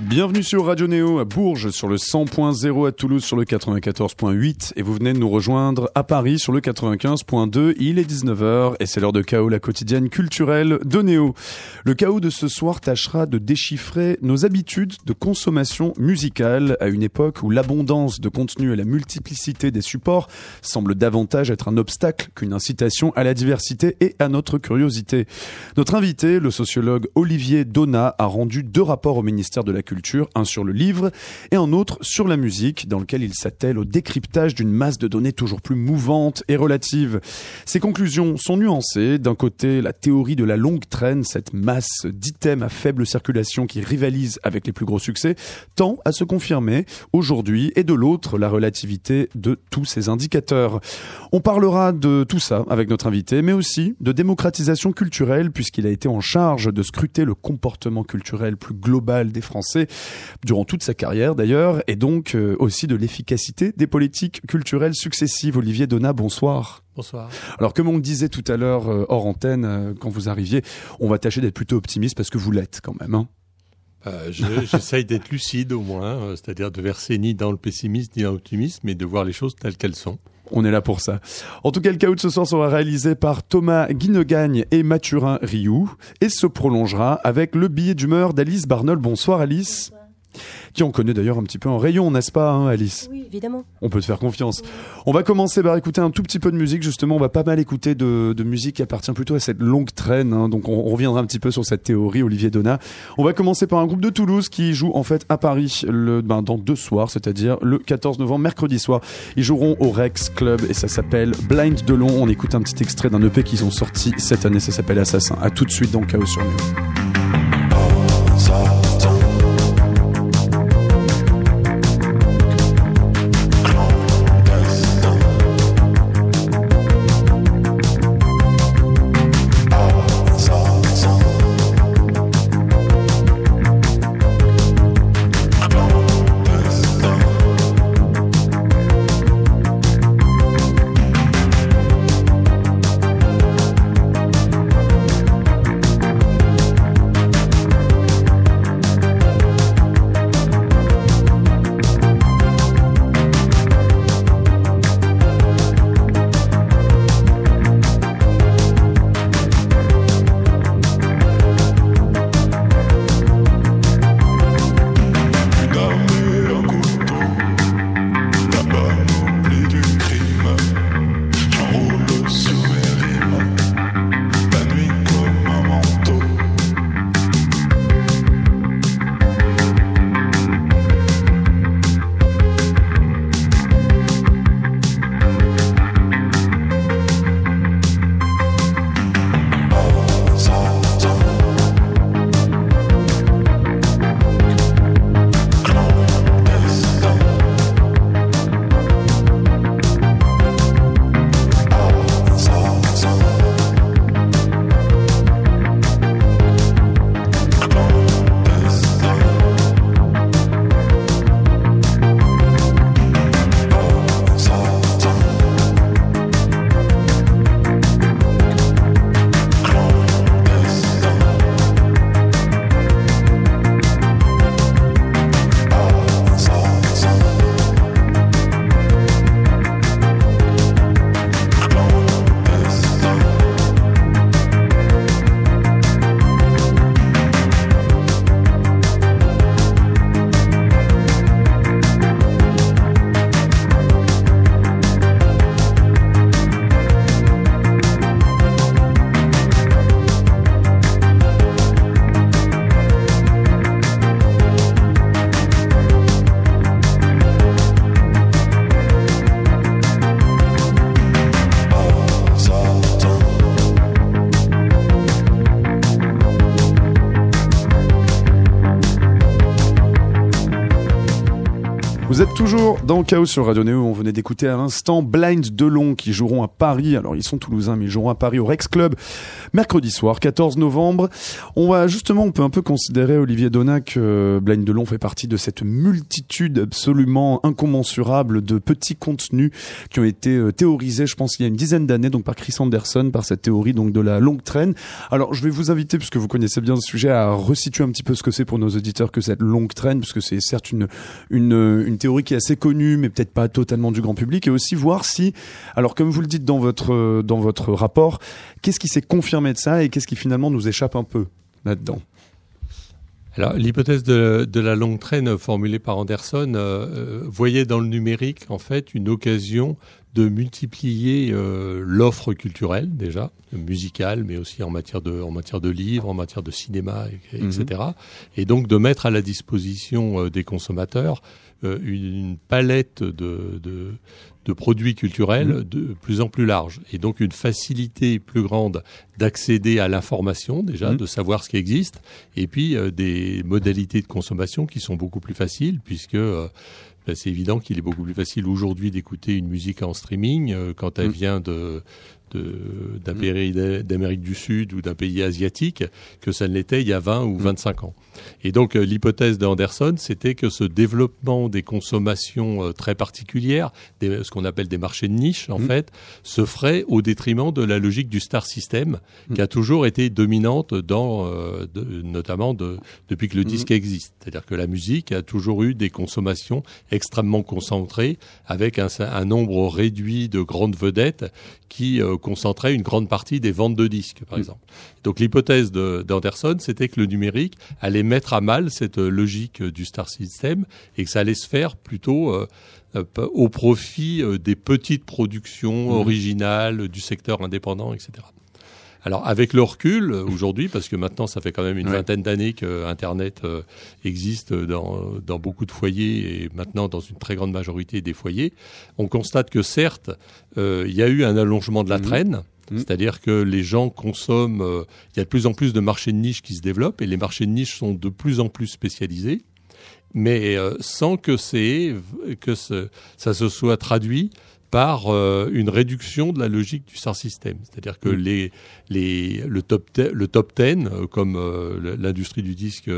Bienvenue sur Radio Néo à Bourges sur le 100.0 à Toulouse sur le 94.8 et vous venez de nous rejoindre à Paris sur le 95.2. Il est 19h et c'est l'heure de chaos la quotidienne culturelle de Néo. Le chaos de ce soir tâchera de déchiffrer nos habitudes de consommation musicale à une époque où l'abondance de contenu et la multiplicité des supports semblent davantage être un obstacle qu'une incitation à la diversité et à notre curiosité. Notre invité, le sociologue Olivier Donat, a rendu deux rapports au ministère de la Culture un sur le livre et un autre sur la musique, dans lequel il s'attelle au décryptage d'une masse de données toujours plus mouvante et relative. Ses conclusions sont nuancées. D'un côté, la théorie de la longue traîne, cette masse d'items à faible circulation qui rivalise avec les plus gros succès, tend à se confirmer aujourd'hui, et de l'autre, la relativité de tous ces indicateurs. On parlera de tout ça avec notre invité, mais aussi de démocratisation culturelle, puisqu'il a été en charge de scruter le comportement culturel plus global des Français durant toute sa carrière d'ailleurs, et donc euh, aussi de l'efficacité des politiques culturelles successives. Olivier Donat, bonsoir. Bonsoir. Alors comme on le disait tout à l'heure euh, hors antenne, euh, quand vous arriviez, on va tâcher d'être plutôt optimiste parce que vous l'êtes quand même. Hein J'essaye d'être lucide au moins, c'est-à-dire de verser ni dans le pessimisme ni dans l'optimisme, mais de voir les choses telles qu'elles sont. On est là pour ça. En tout cas, le de ce soir sera réalisé par Thomas Guinegagne et Mathurin Rioux et se prolongera avec le billet d'humeur d'Alice Barnol. Bonsoir Alice qui on connaît d'ailleurs un petit peu en rayon, n'est-ce pas, hein, Alice? Oui, évidemment. On peut te faire confiance. On va commencer par écouter un tout petit peu de musique, justement. On va pas mal écouter de, musique qui appartient plutôt à cette longue traîne. Hein. donc on, reviendra un petit peu sur cette théorie, Olivier Donat. On va commencer par un groupe de Toulouse qui joue en fait à Paris le, ben, dans deux soirs, c'est-à-dire le 14 novembre, mercredi soir. Ils joueront au Rex Club et ça s'appelle Blind de Long. On écoute un petit extrait d'un EP qu'ils ont sorti cette année, ça s'appelle Assassin. À tout de suite dans Chaos sur nous. Dans Chaos sur Radio Néo. On venait d'écouter à l'instant Blind Delon qui joueront à Paris. Alors ils sont toulousains mais ils joueront à Paris au Rex Club mercredi soir 14 novembre. On va justement, on peut un peu considérer Olivier Donat que Blind Delon fait partie de cette multitude absolument incommensurable de petits contenus qui ont été euh, théorisés, je pense il y a une dizaine d'années donc par Chris Anderson par cette théorie donc de la longue traîne. Alors je vais vous inviter puisque vous connaissez bien ce sujet à resituer un petit peu ce que c'est pour nos auditeurs que cette longue traîne puisque c'est certes une une une théorie qui est assez connue, mais peut-être pas totalement du grand public, et aussi voir si, alors comme vous le dites dans votre dans votre rapport, qu'est-ce qui s'est confirmé de ça et qu'est-ce qui finalement nous échappe un peu? Alors, l'hypothèse de, de, la longue traîne formulée par Anderson euh, euh, voyait dans le numérique en fait une occasion de multiplier euh, l'offre culturelle déjà musicale, mais aussi en matière de en matière de livres, en matière de cinéma, etc. Mhm. Et donc de mettre à la disposition des consommateurs euh, une, palette de, de, de, produits culturels mmh. de plus en plus large et donc une facilité plus grande d'accéder à l'information déjà, mmh. de savoir ce qui existe et puis euh, des modalités de consommation qui sont beaucoup plus faciles puisque euh, ben, c'est évident qu'il est beaucoup plus facile aujourd'hui d'écouter une musique en streaming quand elle mmh. vient de, d'Amérique du Sud ou d'un pays asiatique que ça ne l'était il y a 20 ou 25 ans. Et donc euh, l'hypothèse d'Anderson, c'était que ce développement des consommations euh, très particulières, des, ce qu'on appelle des marchés de niche en mm. fait, se ferait au détriment de la logique du star system mm. qui a toujours été dominante dans, euh, notamment de, depuis que le mm. disque existe. C'est-à-dire que la musique a toujours eu des consommations extrêmement concentrées avec un, un nombre réduit de grandes vedettes qui concentraient une grande partie des ventes de disques, par exemple. Donc l'hypothèse d'Anderson, c'était que le numérique allait mettre à mal cette euh, logique euh, du star system et que ça allait se faire plutôt euh, au profit des petites productions mmh. originales du secteur indépendant, etc. Alors avec le recul aujourd'hui, parce que maintenant ça fait quand même une vingtaine d'années que Internet existe dans, dans beaucoup de foyers et maintenant dans une très grande majorité des foyers, on constate que certes il y a eu un allongement de la mmh. traîne, Mm. C'est-à-dire que les gens consomment, euh, il y a de plus en plus de marchés de niche qui se développent et les marchés de niche sont de plus en plus spécialisés, mais euh, sans que, que ça se soit traduit par euh, une réduction de la logique du star system. C'est-à-dire que mm. les, les, le, top le top 10, euh, comme euh, l'industrie du disque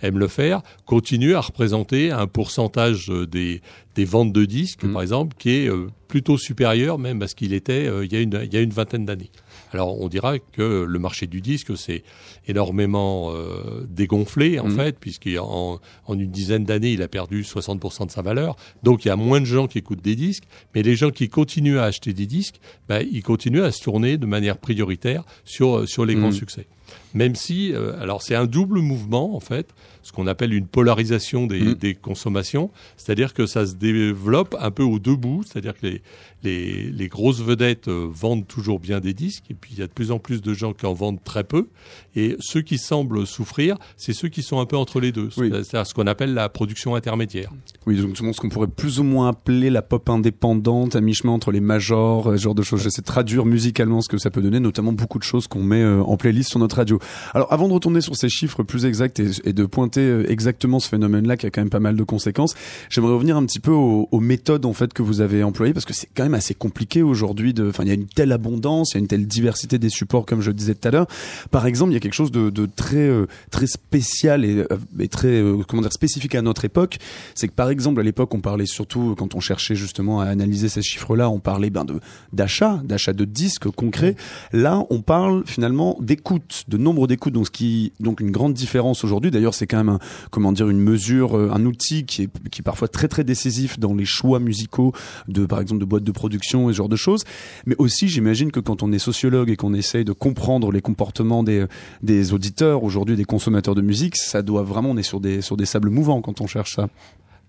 aime le faire, continue à représenter un pourcentage des, des ventes de disques, mm. par exemple, qui est plutôt supérieur même à ce qu'il était il, y a une, il y a une vingtaine d'années. Alors on dira que le marché du disque s'est énormément euh, dégonflé en mmh. fait, puisqu'en en une dizaine d'années il a perdu 60% de sa valeur. Donc il y a moins de gens qui écoutent des disques, mais les gens qui continuent à acheter des disques, bah, ils continuent à se tourner de manière prioritaire sur sur les grands mmh. succès même si, euh, alors c'est un double mouvement en fait, ce qu'on appelle une polarisation des, mmh. des consommations, c'est-à-dire que ça se développe un peu au deux bouts, c'est-à-dire que les, les, les, grosses vedettes euh, vendent toujours bien des disques, et puis il y a de plus en plus de gens qui en vendent très peu, et ceux qui semblent souffrir, c'est ceux qui sont un peu entre les deux, c'est-à-dire ce qu'on appelle la production intermédiaire. Oui, donc ce qu'on pourrait plus ou moins appeler la pop indépendante, à mi-chemin entre les majors, euh, ce genre de choses. J'essaie de traduire musicalement ce que ça peut donner, notamment beaucoup de choses qu'on met en playlist sur notre radio. Alors avant de retourner sur ces chiffres plus exacts et, de pointer euh, exactement ce phénomène-là qui a quand même pas mal de conséquences, j'aimerais revenir un petit peu aux, méthodes en fait que vous avez employées parce que c'est quand même assez compliqué aujourd'hui. De, enfin, il y a une telle abondance, il y a une telle diversité des supports comme je le disais tout à l'heure. Par exemple, il y a quelque chose de, très euh, très spécial et, euh, très comment dire spécifique à notre époque. C'est que par exemple à l'époque on parlait surtout quand on cherchait justement à analyser ces chiffres-là, on parlait ben de d'achat, d'achat de disques concrets. Là, on parle finalement d'écoute, de nombre d'écoute. Donc, ce qui, donc une grande différence aujourd'hui. D'ailleurs, c'est quand même, un, comment dire, une mesure, euh, un outil qui est, qui est parfois très très décisif dans les choix musicaux de, par exemple, de boîtes de production et ce genre de choses. Mais aussi, j'imagine que quand on est sociologue et qu'on essaye de comprendre les comportements des, des auditeurs aujourd'hui, des consommateurs de musique, ça doit vraiment, on est sur des, sur des sables mouvants quand on cherche ça.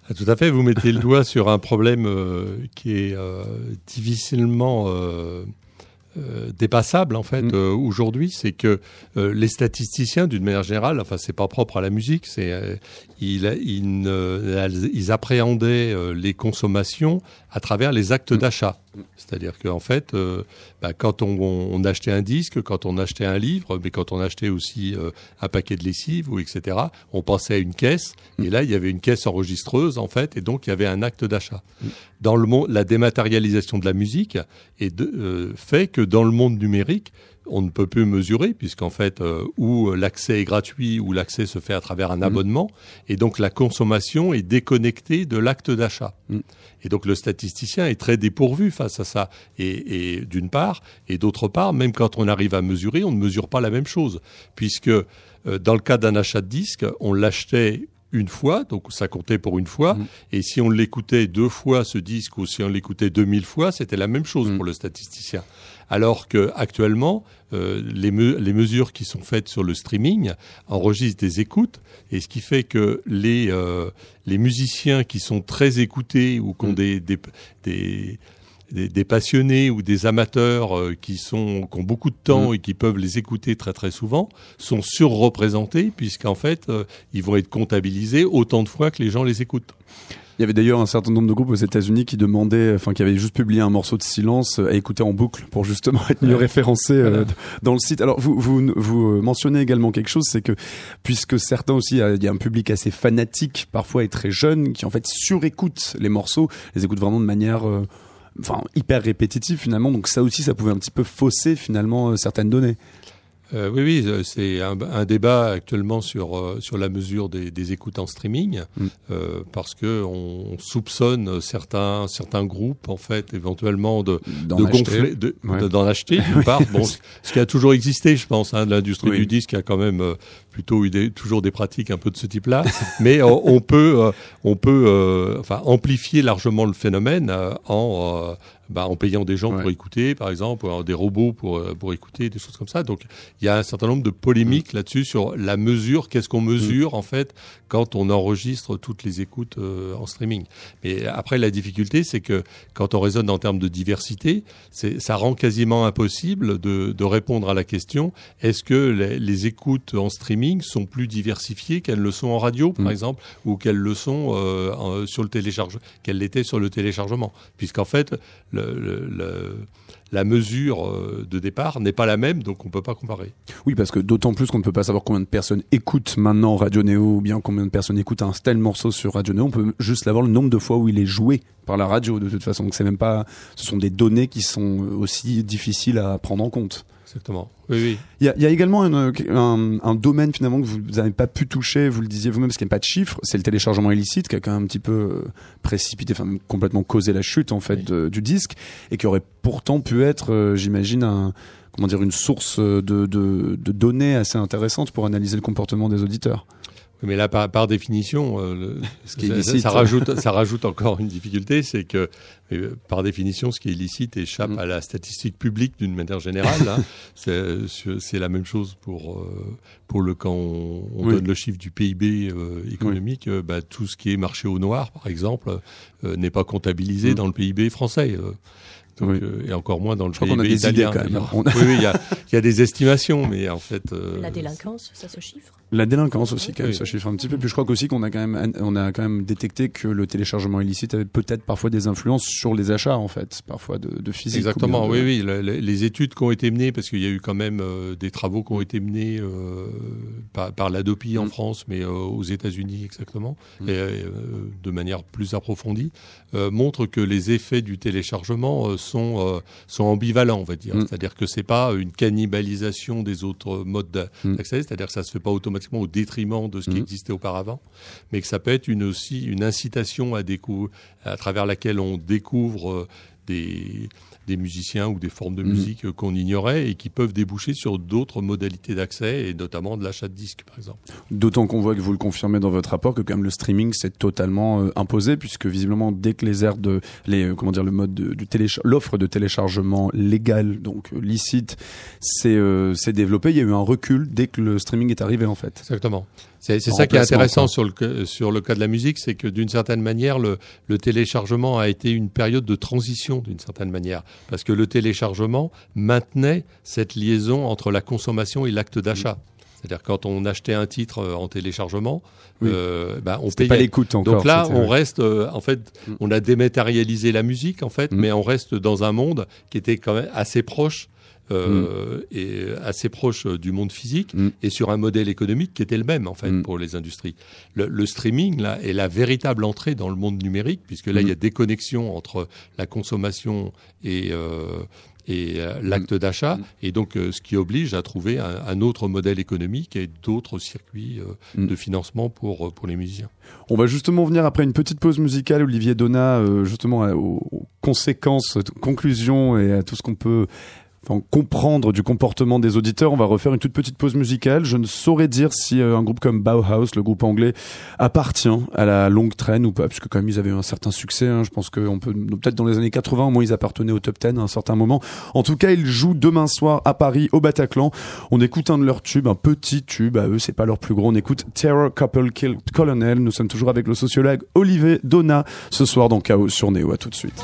Ah, tout à fait, vous mettez le doigt sur un problème euh, qui est euh, difficilement euh, dépassable en fait mm. euh, aujourd'hui, c'est que euh, les statisticiens, d'une manière générale, enfin c'est pas propre à la musique, c'est ils, ils, ils, appréhendaient les consommations à travers les actes mm. d'achat. C'est-à-dire qu'en fait, euh, bah, quand on, achetait un disque, quand on achetait un livre, mais quand on achetait aussi euh, un paquet de lessive ou etc., on pensait à une caisse. Et là, il y avait une caisse enregistreuse en fait, et donc il y avait un acte d'achat. Dans le monde, la dématérialisation de la musique est de, fait que dans le monde numérique, on ne peut plus mesurer puisqu'en fait euh, où l'accès est gratuit ou l'accès se fait à travers un mmh. abonnement et donc la consommation est déconnectée de l'acte d'achat. Mmh. Et donc le statisticien est très dépourvu face à ça et, d'une part et d'autre part même quand on arrive à mesurer on ne mesure pas la même chose puisque euh, dans le cas d'un achat de disque on l'achetait une fois, donc ça comptait pour une fois. Mmh. Et si on l'écoutait deux fois ce disque ou si on l'écoutait 2000 fois, c'était la même chose pour le statisticien alors que actuellement euh, les, mesures qui sont faites sur le streaming enregistrent des écoutes et ce qui fait que les euh, les musiciens qui sont très écoutés ou qui ont mm. des, des, des passionnés ou des amateurs euh, qui sont qui ont beaucoup de temps mm. et qui peuvent les écouter très très souvent sont surreprésentés puisqu'en fait ils vont être comptabilisés autant de fois que les gens les écoutent. Il y avait d'ailleurs un certain nombre de groupes aux États-Unis qui demandaient, enfin, qui avaient juste publié un morceau de silence à écouter en boucle pour justement être mieux référencé euh, dans le site. Alors, vous, vous, vous euh, mentionnez également quelque chose, c'est que puisque certains aussi, il y a un public assez fanatique parfois et très jeune qui en fait surécoutent les morceaux, les écoutent vraiment de manière euh, enfin hyper répétitive finalement. Donc ça aussi ça pouvait un petit peu fausser finalement certaines données euh, oui, oui, euh, c'est un, un, débat actuellement sur euh, sur la mesure des, des écoutes en streaming, mm. euh, parce que on soupçonne certains certains groupes en fait éventuellement de de gonfler, d'en acheter d'une part. Bon, ce qui a toujours existé, je pense, hein, l'industrie du disque a quand même plutôt eu des, toujours des pratiques un peu de ce type-là, mais on peut on peut enfin amplifier largement le phénomène en bah, en payant des gens pour écouter, par exemple, des robots pour, euh, pour écouter, des choses comme ça. Donc il y a un certain nombre de polémiques mm. là-dessus sur la mesure, qu'est-ce qu'on mesure mm. en fait quand on enregistre toutes les écoutes euh, en streaming. Mais après, la difficulté, c'est que quand on raisonne en termes de diversité, ça rend quasiment impossible de, de répondre à la question est-ce que les, les, écoutes en streaming sont plus diversifiées qu'elles le sont en radio, par mm. exemple, ou qu'elles le sont euh, sur le téléchargement, qu'elles l'étaient sur le téléchargement, puisqu'en fait le, la mesure euh, de départ n'est pas la même, donc on ne peut pas comparer. Oui, parce que d'autant plus qu'on ne peut pas savoir combien de personnes écoutent maintenant Radio Néo, ou bien combien de personnes écoutent un tel morceau sur Radio Néo, on peut juste savoir le nombre de fois où il est joué par la radio de toute façon. Même pas, ce sont des données qui sont aussi difficiles à prendre en compte. Exactement. Oui, oui. Il y a, il y a également un, un, un, domaine finalement que vous n'avez pas pu toucher, vous le disiez vous-même, parce qu'il n'y a pas de chiffres, c'est le téléchargement illicite qui a quand même un petit peu euh, précipité, enfin complètement causé la chute en fait du disque, et qui aurait pourtant pu être, euh, j'imagine, un comment dire, une source de, de, de données assez intéressante pour analyser le comportement des auditeurs. Mais là, par, par définition, euh, ce qui est ça, rajoute, ça rajoute encore une difficulté, c'est que euh, par définition, ce qui est illicite échappe mm. à la statistique publique d'une manière générale. Hein. C'est la même chose pour euh, pour le quand on, donne le chiffre du PIB économique. bah, tout ce qui est marché au noir, par exemple, n'est pas comptabilisé mm. dans le PIB français. Donc, et encore moins dans le PIB italien. Oui, il y, a, des estimations, mais en fait. la délinquance, ça se chiffre? La délinquance aussi, quand même, ça chiffre un petit peu. Puis je crois qu'aussi qu'on a quand même, on a quand même détecté que le téléchargement illicite avait peut-être parfois des influences sur les achats, en fait, parfois de, de physique. Exactement, oui, oui. Les, études qui ont été menées, parce qu'il y a eu quand même euh, des travaux qui ont été menés euh, par, par l'ADOPI en mm. France, mais euh, aux États-Unis exactement, mm. et de manière plus approfondie, montrent que les effets du téléchargement sont sont ambivalents, on va dire. Mm. C'est-à-dire que c'est pas une cannibalisation des autres modes d'accès, c'est-à-dire que ça se fait pas automatiquement au détriment de ce qui mmh. existait auparavant, mais que ça peut être une, aussi une incitation à, découvrir, à travers laquelle on découvre euh, des, des musiciens ou des formes de mmh. musique qu'on ignorait et qui peuvent déboucher sur d'autres modalités d'accès et notamment de l'achat de disques par exemple. D'autant qu'on voit que vous le confirmez dans votre rapport que quand même le streaming s'est totalement euh, imposé puisque visiblement dès que les aires de les euh, comment dire le mode de, du l'offre de téléchargement légal donc euh, licite s'est s'est développé, il y a eu un recul dès que le streaming est arrivé en fait. Exactement. C'est ça qui est intéressant sur le, sur le cas de la musique, c'est que d'une certaine manière, le, le, téléchargement a été une période de transition d'une certaine manière, parce que le téléchargement maintenait cette liaison entre la consommation et l'acte d'achat. C'est-à-dire quand on achetait un titre euh, en téléchargement, Oui. euh, bah, on payait. pas l'écoute encore. Donc là, on reste, euh, en fait, Mm. on a dématérialisé la musique, en fait, Mm. mais on reste dans un monde qui était quand même assez proche. Euh, et assez proche euh, du monde physique Mm. et sur un modèle économique qui était le même en fait Mm. pour les industries. Le, le streaming là est la véritable entrée dans le monde numérique puisque là Mm. il y a des connexions entre la consommation et euh, et euh, l'acte d'achat Mm. et donc euh, ce qui oblige à trouver un, un autre modèle économique et d'autres circuits euh, Mm. de financement pour pour les musiciens. On va justement venir après une petite pause musicale, Olivier Donat, euh, justement aux, aux conséquences, aux conclusions et à tout ce qu'on peut enfin, comprendre du comportement des auditeurs. On va refaire une toute petite pause musicale. Je ne saurais dire si euh, un groupe comme Bauhaus, le groupe anglais, appartient à la longue traîne ou pas, puisque quand même ils avaient eu un certain succès. hein. Je pense qu'on peut peut-être dans les années 80, au moins ils appartenaient au top 10 à un certain moment. En tout cas, ils jouent demain soir à Paris, au Bataclan. On écoute un de leurs tubes, un petit tube. À eux, c'est pas leur plus gros. On écoute Terror Couple Kill Colonel. Nous sommes toujours avec le sociologue Olivier Donat ce soir dans Chaos sur Néo. À tout de suite.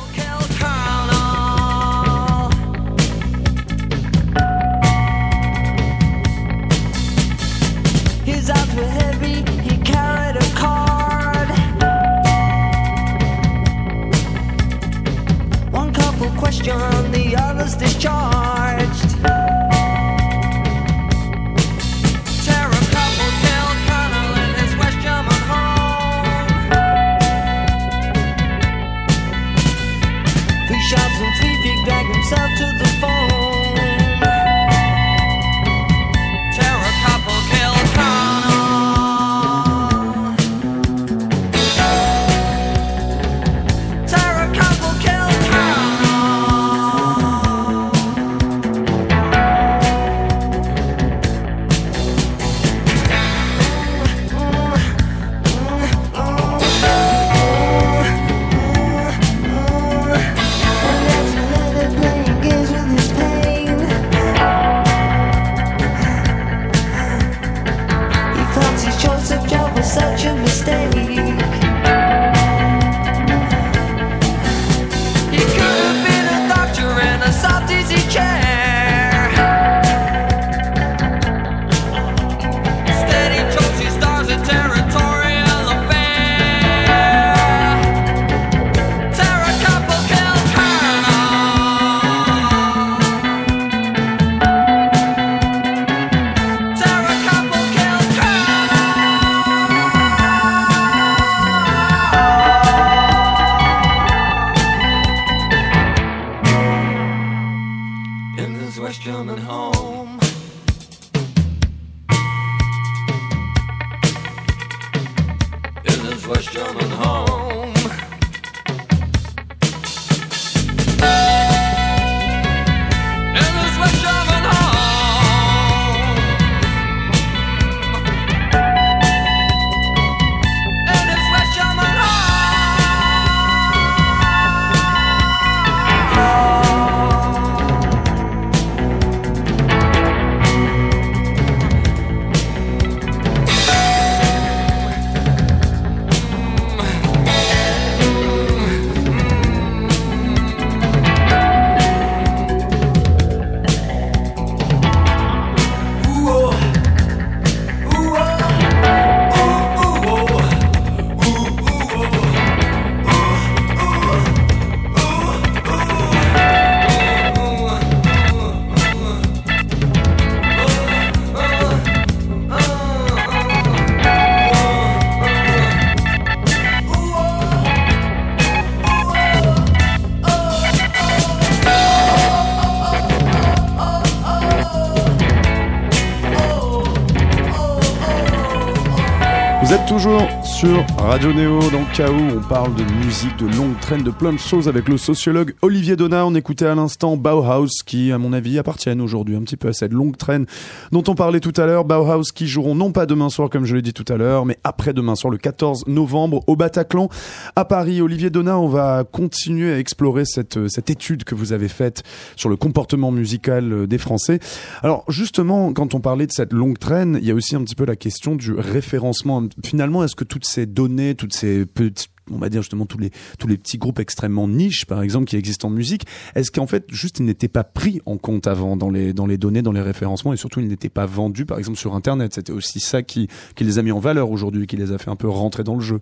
Sur Radio Néo dans KO. On parle de musique, de longue traîne, de plein de choses avec le sociologue Olivier Donat. On écoutait à l'instant Bauhaus qui, à mon avis, appartiennent aujourd'hui un petit peu à cette longue traîne dont on parlait tout à l'heure. Bauhaus qui joueront non pas demain soir comme je l'ai dit tout à l'heure, mais après demain soir le 14 novembre au Bataclan à Paris. Olivier Donat, on va continuer à explorer cette, cette étude que vous avez faite sur le comportement musical des Français. Alors justement, quand on parlait de cette longue traîne, il y a aussi un petit peu la question du référencement. Finalement, est-ce que toute ces données, toutes ces petites on va dire justement tous les tous les petits groupes extrêmement niches par exemple qui existent en musique est-ce qu'en fait juste ils n'étaient pas pris en compte avant dans les dans les données dans les référencements et surtout ils n'étaient pas vendus par exemple sur internet? C'était aussi ça qui qui les a mis en valeur aujourd'hui qui les a fait un peu rentrer dans le jeu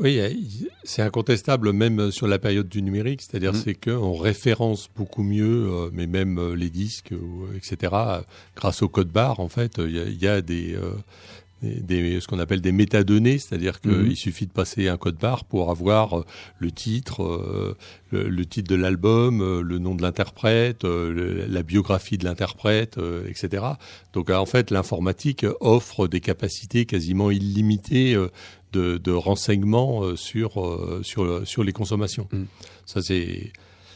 Oui, c'est incontestable même sur la période du numérique, c'est-à-dire Mhm. c'est qu'on référence beaucoup mieux, euh, mais même euh, les disques, euh, etc. Grâce au code barre, en fait, il y a, il y a des, euh, des, ce qu'on appelle des métadonnées, c'est-à-dire qu'il Mhm. suffit de passer un code barre pour avoir euh, le titre, euh, le, le titre de l'album, euh, le nom de l'interprète, euh, la biographie de l'interprète, euh, etc. Donc en fait, l'informatique offre des capacités quasiment illimitées de, de renseignements sur, sur, sur les consommations. Mm. Ça, c'est.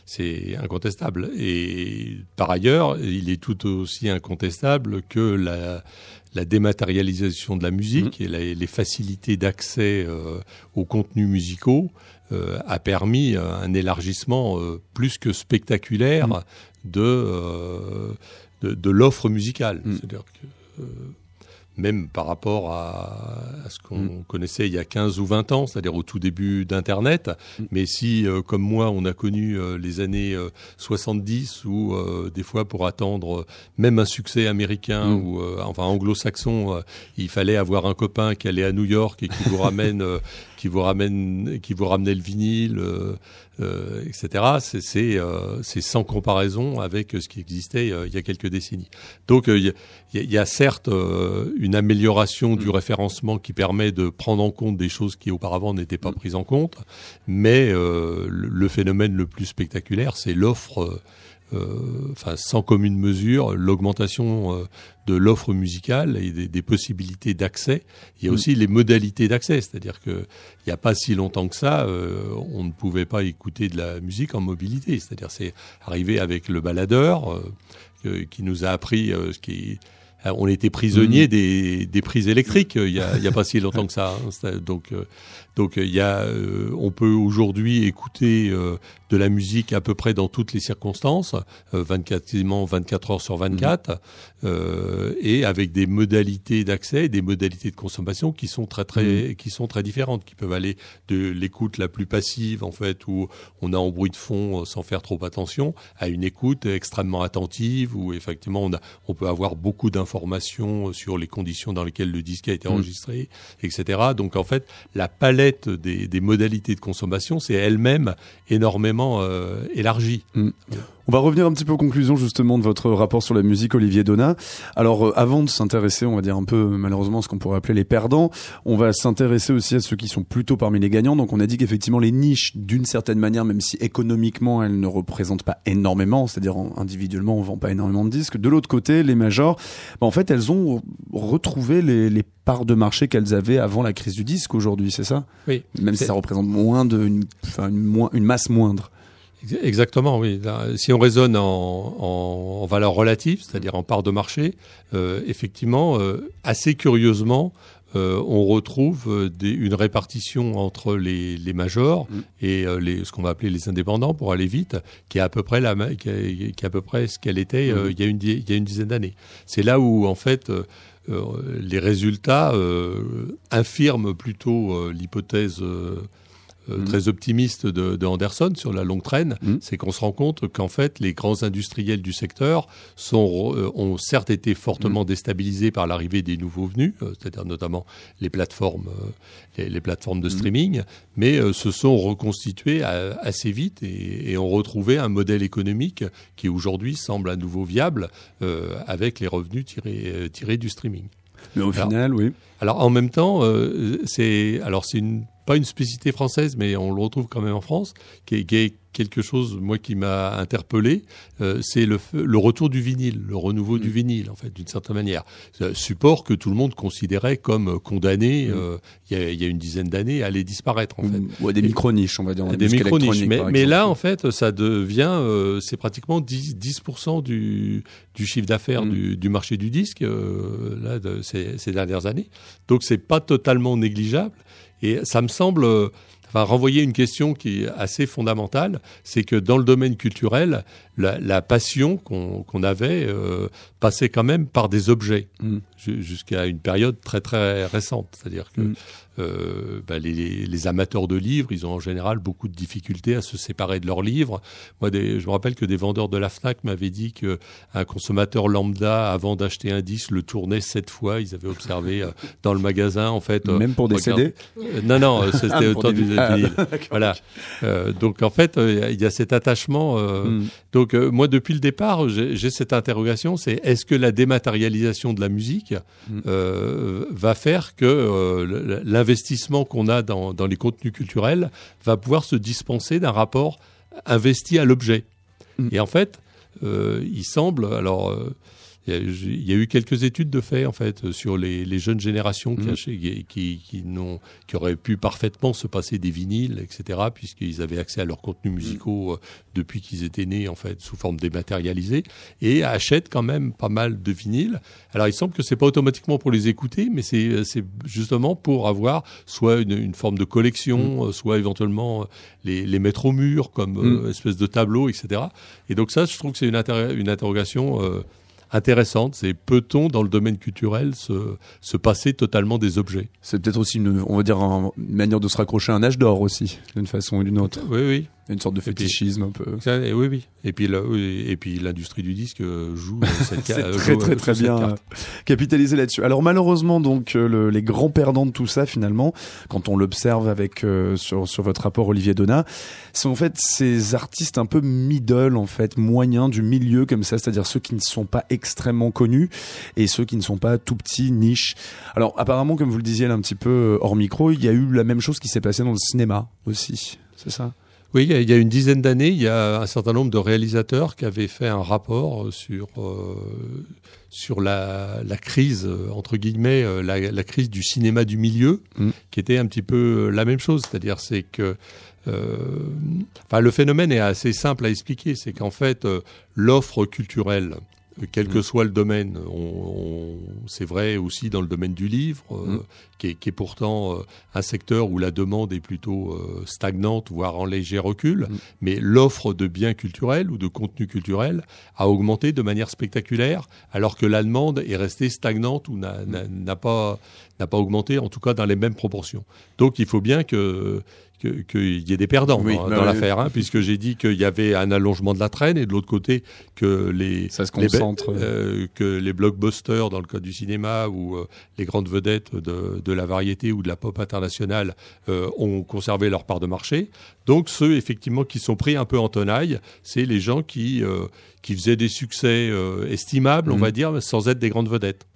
C'est incontestable. Et par ailleurs, il est tout aussi incontestable que la, la dématérialisation de la musique et la- les facilités d'accès euh, aux contenus musicaux euh, a permis euh, un élargissement euh, plus que spectaculaire Mm. de, de, de l'offre musicale. Mm. C'est-à-dire que euh, même par rapport à, à ce qu'on Mm. connaissait il y a 15 ou 20 ans, c'est-à-dire au tout début d'Internet. Mm. Mais si, euh, comme moi, on a connu euh, les années euh, 70 où euh, des fois pour attendre même un succès américain Mm. ou enfin anglo-saxon, il fallait avoir un copain qui allait à New York et qui vous ramène, qui vous ramène, qui vous ramenait le vinyle, euh, euh, etc. C'est c'est euh, c'est sans comparaison avec ce qui existait euh, il y a quelques décennies. Donc euh, il y, y a- certes une amélioration du référencement qui permet de prendre en compte des choses qui auparavant n'étaient pas prises en compte, mais euh, le, le phénomène le plus spectaculaire, c'est l'offre. Euh, Enfin, sans commune mesure, l'augmentation euh, de l'offre musicale et des, des possibilités d'accès. Il y a Mm. aussi les modalités d'accès, c'est-à-dire que il n'y a pas si longtemps que ça, euh, on ne pouvait pas écouter de la musique en mobilité. C'est-à-dire c'est arrivé avec le baladeur euh, qui nous a appris euh, ce qui on était prisonnier des, des prises électriques il y a, pas si longtemps que ça. hein. Donc, donc euh, il y a, euh, on peut aujourd'hui écouter euh, de la musique à peu près dans toutes les circonstances, euh, 24, quasiment 24 heures sur 24, euh, et avec des modalités d'accès, des modalités de consommation qui sont très très, qui sont très différentes, qui peuvent aller de l'écoute la plus passive en fait, où on a en bruit de fond euh, sans faire trop attention, à une écoute extrêmement attentive, où effectivement on a, on peut avoir beaucoup d'informations sur les conditions dans lesquelles le disque a été Mm. enregistré, etc. Donc en fait, la palette des, des modalités de consommation, c'est elle-même énormément euh, élargie. On va revenir un petit peu aux conclusions justement de votre rapport sur la musique, Olivier Donat. Alors euh, avant de s'intéresser, on va dire un peu malheureusement ce qu'on pourrait appeler les perdants, on va s'intéresser aussi à ceux qui sont plutôt parmi les gagnants. Donc on a dit qu'effectivement les niches, d'une certaine manière, même si économiquement elles ne représentent pas énormément, c'est-à-dire en- individuellement on vend pas énormément de disques. De l'autre côté, les majors, bah, en fait elles ont retrouvé les, les parts de marché qu'elles avaient avant la crise du disque aujourd'hui, c'est ça? Oui. Même si ça représente moins de, une, une, une masse moindre. Ex- Exactement, oui. Si on raisonne en, en, en valeur relative, c'est-à-dire en part de marché, euh, effectivement, euh, assez curieusement, euh, on retrouve euh, des, une répartition entre les, les majors Mm. et euh, les, ce qu'on va appeler les indépendants pour aller vite, qui est à peu près la, qui est, qui est à peu près ce qu'elle était euh, Mm. il y a une il y a une dizaine d'années. C'est là où en fait les résultats euh, infirment plutôt euh, l'hypothèse euh, Mhm. très optimiste de, de Anderson sur la longue traîne, Mhm. c'est qu'on se rend compte qu'en fait les grands industriels du secteur sont, euh, ont certes été fortement Mhm. déstabilisés par l'arrivée des nouveaux venus, euh, c'est-à-dire notamment les plateformes, les, les plateformes de streaming, mais se sont reconstitués à- assez vite et, et ont retrouvé un modèle économique qui aujourd'hui semble à nouveau viable avec les revenus tirés, tirés du streaming. Mais au Alors, final, oui. Alors en même temps, euh, c'est alors c'est une pas une spécificité française, mais on le retrouve quand même en France, qui est, qui est quelque chose moi qui m'a interpellé. euh, c'est le, le retour du vinyle, le renouveau du vinyle en fait, d'une certaine manière. Un support que tout le monde considérait comme condamné Mm. euh, il y, a, il y a une dizaine d'années à aller disparaître en fait. Ou à des micro-niches, on va dire. Des micro-niches. Mais, mais là, en fait, ça devient, euh, c'est pratiquement 10%, 10% du, du chiffre d'affaires Mm. du, du marché du disque euh, là, de ces, ces dernières années. Donc, c'est pas totalement négligeable. Et ça me semble, euh, va renvoyer une question qui est assez fondamentale, c'est que dans le domaine culturel, la, la passion qu'on avait euh, passait quand même par des objets Mm. ju- jusqu'à une période très très récente. C'est-à-dire que Mm. Euh, bah, les, les amateurs de livres, ils ont en général beaucoup de difficultés à se séparer de leurs livres. Moi, des, je me rappelle que des vendeurs de la Fnac m'avaient dit que un consommateur lambda, avant d'acheter un disque, le tournait sept fois. Ils avaient observé euh, dans le magasin, en fait. euh, Même pour des regarde- CD non, non, c'était Ah, au pour temps des du ah. Voilà. Donc en fait, il y a cet attachement. euh, Mm. Donc moi, depuis le départ, j'ai cette interrogation c'est est-ce que la dématérialisation de la musique Mm. euh, va faire que le- l'investissement qu'on a dans, dans les contenus culturels va pouvoir se dispenser d'un rapport investi à l'objet Mm. Et en fait, euh, il semble alors. euh, il y, a, il y a eu quelques études de fait en fait sur les, les jeunes générations qui, achè- qui, qui, qui n'ont qui auraient pu parfaitement se passer des vinyles, etc., puisqu'ils avaient accès à leurs contenus musicaux euh, depuis qu'ils étaient nés, en fait, sous forme dématérialisée, et achètent quand même pas mal de vinyles. Alors, il semble que c'est pas automatiquement pour les écouter, mais c'est c'est justement pour avoir soit une, une forme de collection, euh, soit éventuellement euh, les, les mettre au mur comme euh, espèce de tableau, etc. Et donc ça, je trouve que c'est une, inter- une interrogation euh, intéressante. C'est peut-on, dans le domaine culturel, se, se passer totalement des objets? C'est peut-être aussi une, on va dire, un- une manière de se raccrocher à un âge d'or aussi, d'une façon ou d'une autre. Oui, oui. Une sorte de puis- fétichisme un peu. Ça, et oui, oui. Et puis, là, oui, et puis l'industrie du disque euh, joue euh, cette carte. très très très bien euh, capitalisé là-dessus. Alors malheureusement donc euh, le- les grands perdants de tout ça finalement, quand on l'observe avec euh, sur sur votre rapport Olivier Donat, sont en fait ces artistes un peu middle en fait, moyens du milieu comme ça, c'est-à-dire ceux qui ne sont pas extrêmement connus et ceux qui ne sont pas tout petits niches. Alors apparemment comme vous le disiez là un petit peu euh, hors micro, il y a eu la même chose qui s'est passé dans le cinéma aussi. C'est ça? Oui, il y a- une dizaine d'années, il y a un certain nombre de réalisateurs qui avaient fait un rapport euh, sur euh, sur la, la crise euh, entre guillemets la, la crise du cinéma du milieu, Mm. qui était un petit peu la même chose, c'est-à-dire c'est que euh, enfin le phénomène est assez simple à expliquer, c'est qu'en fait euh, l'offre culturelle quel que soit le domaine, on, on- c'est vrai aussi dans le domaine du livre, euh, Mm. qui, est, qui est pourtant euh, un secteur où la demande est plutôt euh, stagnante, voire en léger recul, Mm. mais l'offre de biens culturels ou de contenus culturels a augmenté de manière spectaculaire, alors que la demande est restée stagnante ou n'a pas, n'a pas augmenté, en tout cas dans les mêmes proportions. Donc il faut bien que- qu'il y ait des perdants Oui, dans, bah dans oui. l'affaire, hein, puisque j'ai dit qu'il y avait un allongement de la traîne et de l'autre côté que les Ça se les euh, que les blockbusters dans le cas du cinéma ou euh, les grandes vedettes de, de la variété ou de la pop internationale euh, ont conservé leur part de marché. Donc ceux effectivement qui sont pris un peu en tenaille, c'est les gens qui qui faisaient des succès estimables, on Mhm. va dire, sans être des grandes vedettes.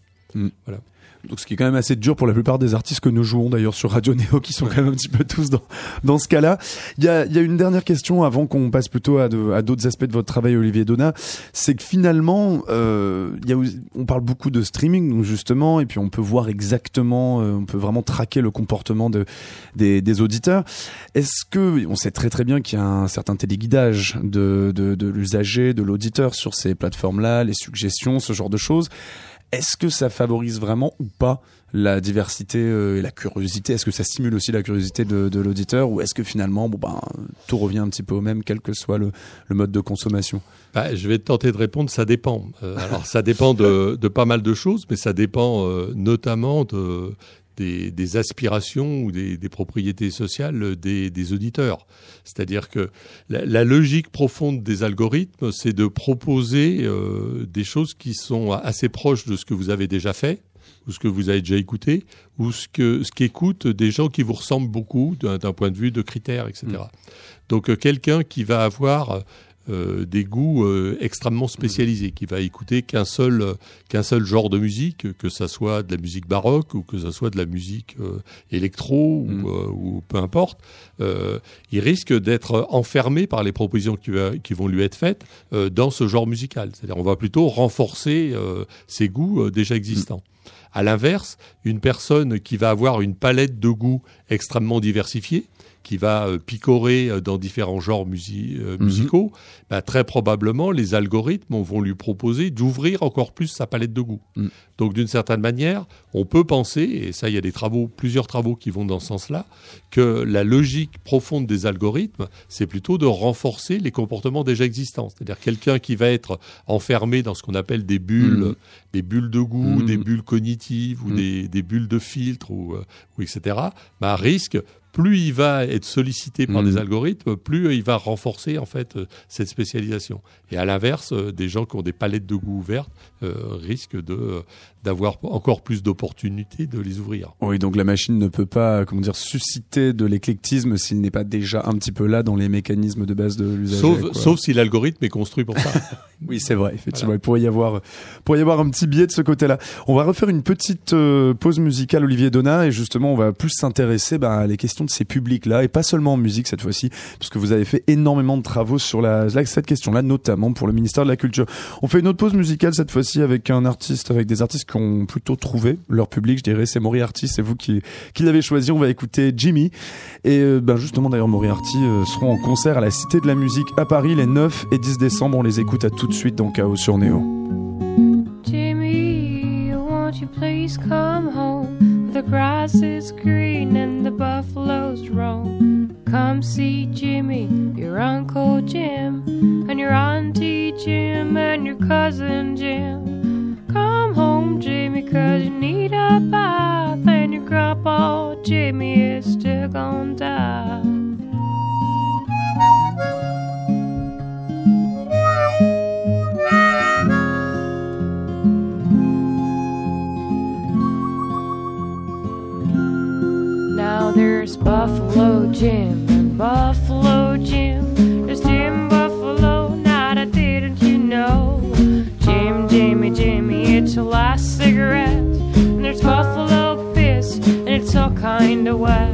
Donc ce qui est quand même assez dur pour la plupart des artistes que nous jouons d'ailleurs sur Radio Néo qui sont quand même un petit peu tous dans, dans ce cas-là. Il y a, il y a une dernière question avant qu'on passe plutôt à, d'autres aspects de votre travail Olivier Donat. C'est que finalement, euh, y a, on parle beaucoup de streaming donc justement et puis on peut voir exactement, euh, on peut vraiment traquer le comportement de, des, des auditeurs. Est-ce que, on sait très très bien qu'il y a un certain téléguidage de, de, de l'usager, de l'auditeur sur ces plateformes-là, les suggestions, ce genre de choses. Est-ce que ça favorise vraiment ou pas la diversité euh, et la curiosité? Est-ce que ça stimule aussi la curiosité de, l'auditeur? Ou est-ce que finalement, bon ben, tout revient un petit peu au même, quel que soit le, mode de consommation? Bah, je vais tenter de répondre, ça dépend. Euh, alors ça dépend de, de pas mal de choses, mais ça dépend euh, notamment de, des, des aspirations ou des, des propriétés sociales des, des auditeurs. C'est-à-dire que la, la logique profonde des algorithmes, c'est de proposer euh, des choses qui sont assez proches de ce que vous avez déjà fait ou ce que vous avez déjà écouté, ou ce que ce qu'écoutent des gens qui vous ressemblent beaucoup d'un point de vue de critères, etc. Donc euh, quelqu'un qui va avoir euh, des goûts euh, extrêmement spécialisés, qui va écouter qu'un seul euh, qu'un seul genre de musique, que ça soit de la musique baroque ou que ça soit de la musique euh, électro Mm. ou, euh, ou peu importe, euh, il risque d'être enfermé par les propositions qui, va- qui vont lui être faites euh, dans ce genre musical. C'est-à-dire on va plutôt renforcer euh, ses goûts euh, déjà existants. À l'inverse, une personne qui va avoir une palette de goûts extrêmement diversifiée, qui va euh, picorer euh, dans différents genres musi- euh, Mhm. musicaux, bah, très probablement les algorithmes vont lui proposer d'ouvrir encore plus sa palette de goûts. Mhm. Donc d'une certaine manière, on peut penser, et ça il y a des travaux, plusieurs travaux qui vont dans ce sens-là, que la logique profonde des algorithmes, c'est plutôt de renforcer les comportements déjà existants. C'est-à-dire quelqu'un qui va être enfermé dans ce qu'on appelle des bulles, Mhm. des bulles de goût, Mhm. des bulles cognitives ou des, des bulles de filtre ou, ou etc. Bah, risque plus il va être sollicité par Mhm. des algorithmes, plus il va renforcer en fait euh, cette spécialisation. Et à l'inverse, euh, des gens qui ont des palettes de goût ouvertes euh, risquent de d'avoir encore plus d'opportunités de les ouvrir. Oui, donc la machine ne peut pas, comment dire, susciter de l'éclectisme s'il n'est pas déjà un petit peu là dans les mécanismes de base de l'usager. Sauf, si l'algorithme est construit pour ça. Oui, c'est vrai, effectivement. Il pourrait y avoir, pourrait y avoir un petit biais de ce côté-là. On va refaire une petite euh, pause musicale, Olivier Donat, et justement, on va plus s'intéresser bah, à les questions de ces publics-là, et pas seulement en musique cette fois-ci, parce que vous avez fait énormément de travaux sur la, cette question-là, notamment pour le ministère de la Culture. On fait une autre pause musicale cette fois-ci avec un artiste, avec des artistes qui ont plutôt trouvé leur public, je dirais. C'est Moriarty, c'est vous qui, qui l'avez choisi. On va écouter Jimmy. Et euh, ben justement, d'ailleurs, Moriarty euh, seront en concert à la Cité de la Musique à Paris les 9 et 10 décembre. On les écoute à tout de suite dans Chaos sur Néo. Jimmy, won't you please come home? The Why?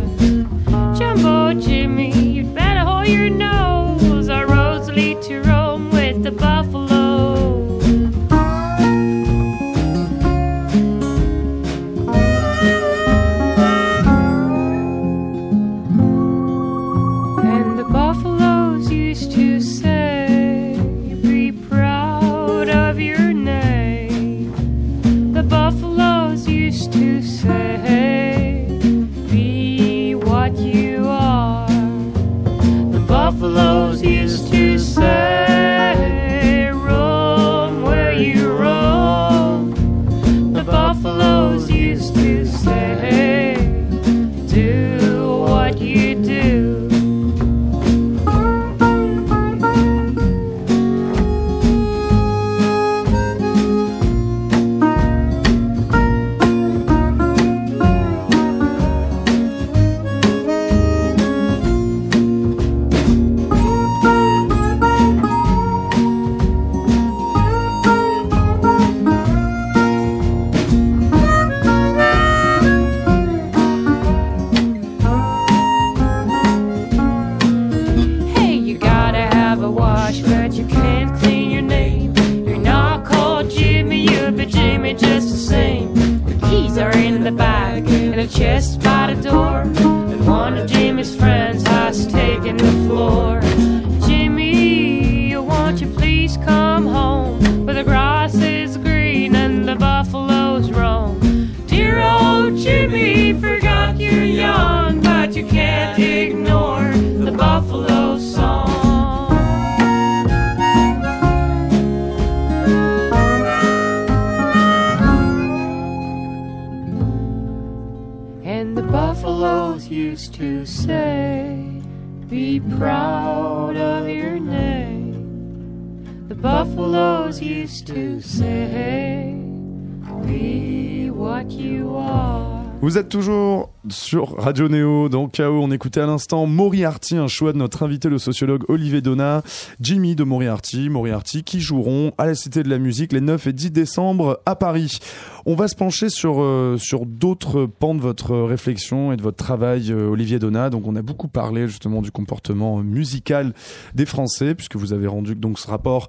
Radio Néo dans Chaos. On écoutait à l'instant Moriarty, un choix de notre invité le sociologue Olivier Donat, Jimmy de Moriarty, Moriarty qui joueront à la Cité de la Musique les 9 et 10 décembre à Paris. On va se pencher sur euh, sur d'autres pans de votre réflexion et de votre travail, euh, Olivier Donat. Donc, on a beaucoup parlé justement du comportement musical des Français, puisque vous avez rendu donc ce rapport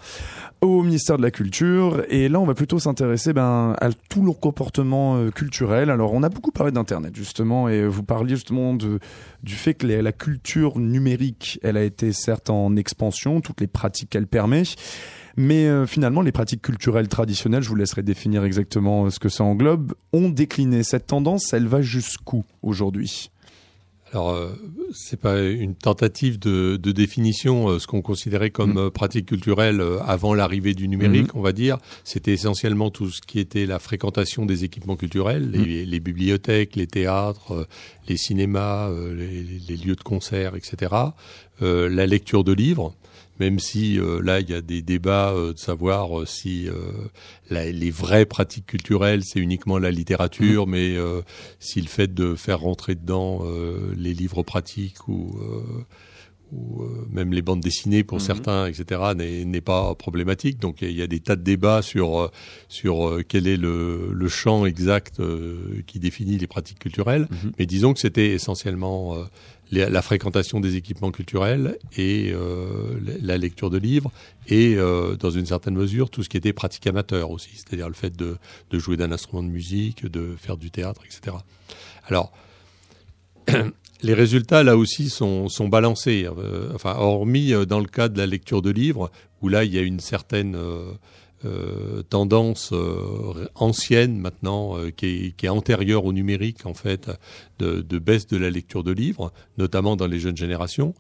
au ministère de la Culture. Et là, on va plutôt s'intéresser ben, à tout leur comportement euh, culturel. Alors, on a beaucoup parlé d'Internet, justement, et vous parliez justement de, du fait que la culture numérique, elle a été certes en expansion, toutes les pratiques qu'elle permet. Mais euh, finalement, les pratiques culturelles traditionnelles, je vous laisserai définir exactement euh, ce que ça englobe, ont décliné. Cette tendance, elle va jusqu'où aujourd'hui? Alors, euh, c'est pas une tentative de, de définition. euh, ce qu'on considérait comme Mm. euh, pratique culturelle euh, avant l'arrivée du numérique, on va dire, c'était essentiellement tout ce qui était la fréquentation des équipements culturels, les, les bibliothèques, les théâtres, les cinémas, les, les lieux de concert, etc. Euh, la lecture de livres. Même si euh, là il y a des débats euh, de savoir euh, si euh, la- les vraies pratiques culturelles c'est uniquement la littérature, mais euh, si le fait de faire rentrer dedans euh, les livres pratiques ou, euh, ou euh, même les bandes dessinées pour Mhm. certains, etc., n'est pas problématique. Donc il y, a des tas de débats sur sur quel est le, le champ exact euh, qui définit les pratiques culturelles. Mhm. Mais disons que c'était essentiellement la, fréquentation des équipements culturels et euh, la, lecture de livres et euh, dans une certaine mesure tout ce qui était pratique amateur aussi, c'est-à-dire le fait de, de jouer d'un instrument de musique, de faire du théâtre, etc. Alors les résultats là aussi sont, sont balancés, euh, enfin hormis dans le cas de la lecture de livres où là il y a une certaine euh, euh, tendance euh, ancienne maintenant euh, qui, est, qui est antérieure au numérique en fait de, de baisse de la lecture de livres, notamment dans les jeunes générations.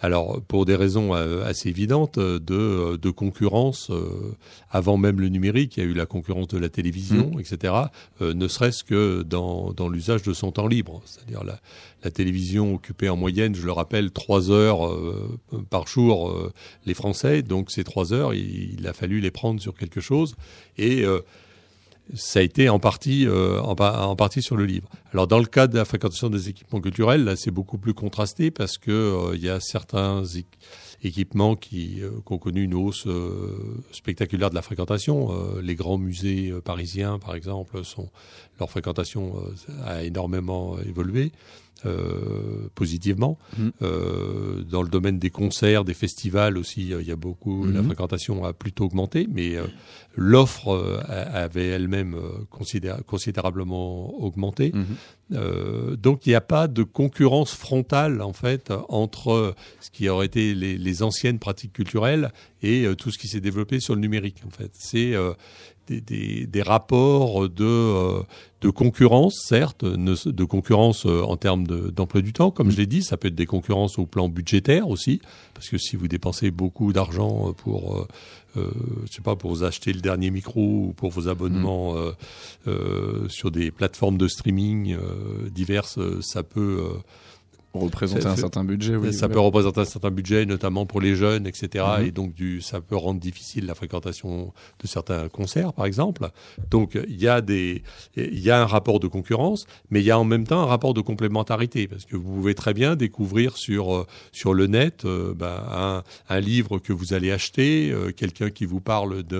Alors pour des raisons euh, assez évidentes euh, de, de concurrence euh, avant même le numérique, il y a eu la concurrence de la télévision, etc. euh, ne serait-ce que dans, dans l'usage de son temps libre, c'est-à-dire la, la télévision occupait en moyenne, je le rappelle, trois heures euh, par jour euh, les Français. Donc ces trois heures, il, a fallu les prendre sur quelque chose. Et euh, ça a été en partie, en, pa- en partie sur le livre. Alors dans le cas de la fréquentation des équipements culturels, là c'est beaucoup plus contrasté parce que il y a certains équ- équipements qui, ont connu une hausse spectaculaire de la fréquentation. Les grands musées parisiens, par exemple, sont leur fréquentation euh, a énormément évolué euh, positivement. Mhm. Euh, dans le domaine des concerts, des festivals aussi, euh, il y a beaucoup, la Mhm. fréquentation a plutôt augmenté, mais l'offre avait elle-même considéra- considérablement augmenté. Mhm. Euh, donc il n'y a pas de concurrence frontale en fait entre ce qui aurait été les, les anciennes pratiques culturelles et euh, tout ce qui s'est développé sur le numérique. En fait, c'est euh, des, des, des rapports de euh, de concurrence, certes, de concurrence en termes de- d'emploi du temps, comme je l'ai dit, ça peut être des concurrences au plan budgétaire aussi, parce que si vous dépensez beaucoup d'argent pour, euh, je sais pas, pour vous acheter le dernier micro ou pour vos abonnements euh, euh, sur des plateformes de streaming diverses, ça peut Représenter un certain budget, oui. ça peut représenter un certain budget, notamment pour les jeunes, etc. Mhm. Et donc, du, ça peut rendre difficile la fréquentation de certains concerts, par exemple. Donc, il y a des, il y a un rapport de concurrence, mais il y a en même temps un rapport de complémentarité, parce que vous pouvez très bien découvrir sur euh, sur le net euh, ben, un, un livre que vous allez acheter, euh, quelqu'un qui vous parle de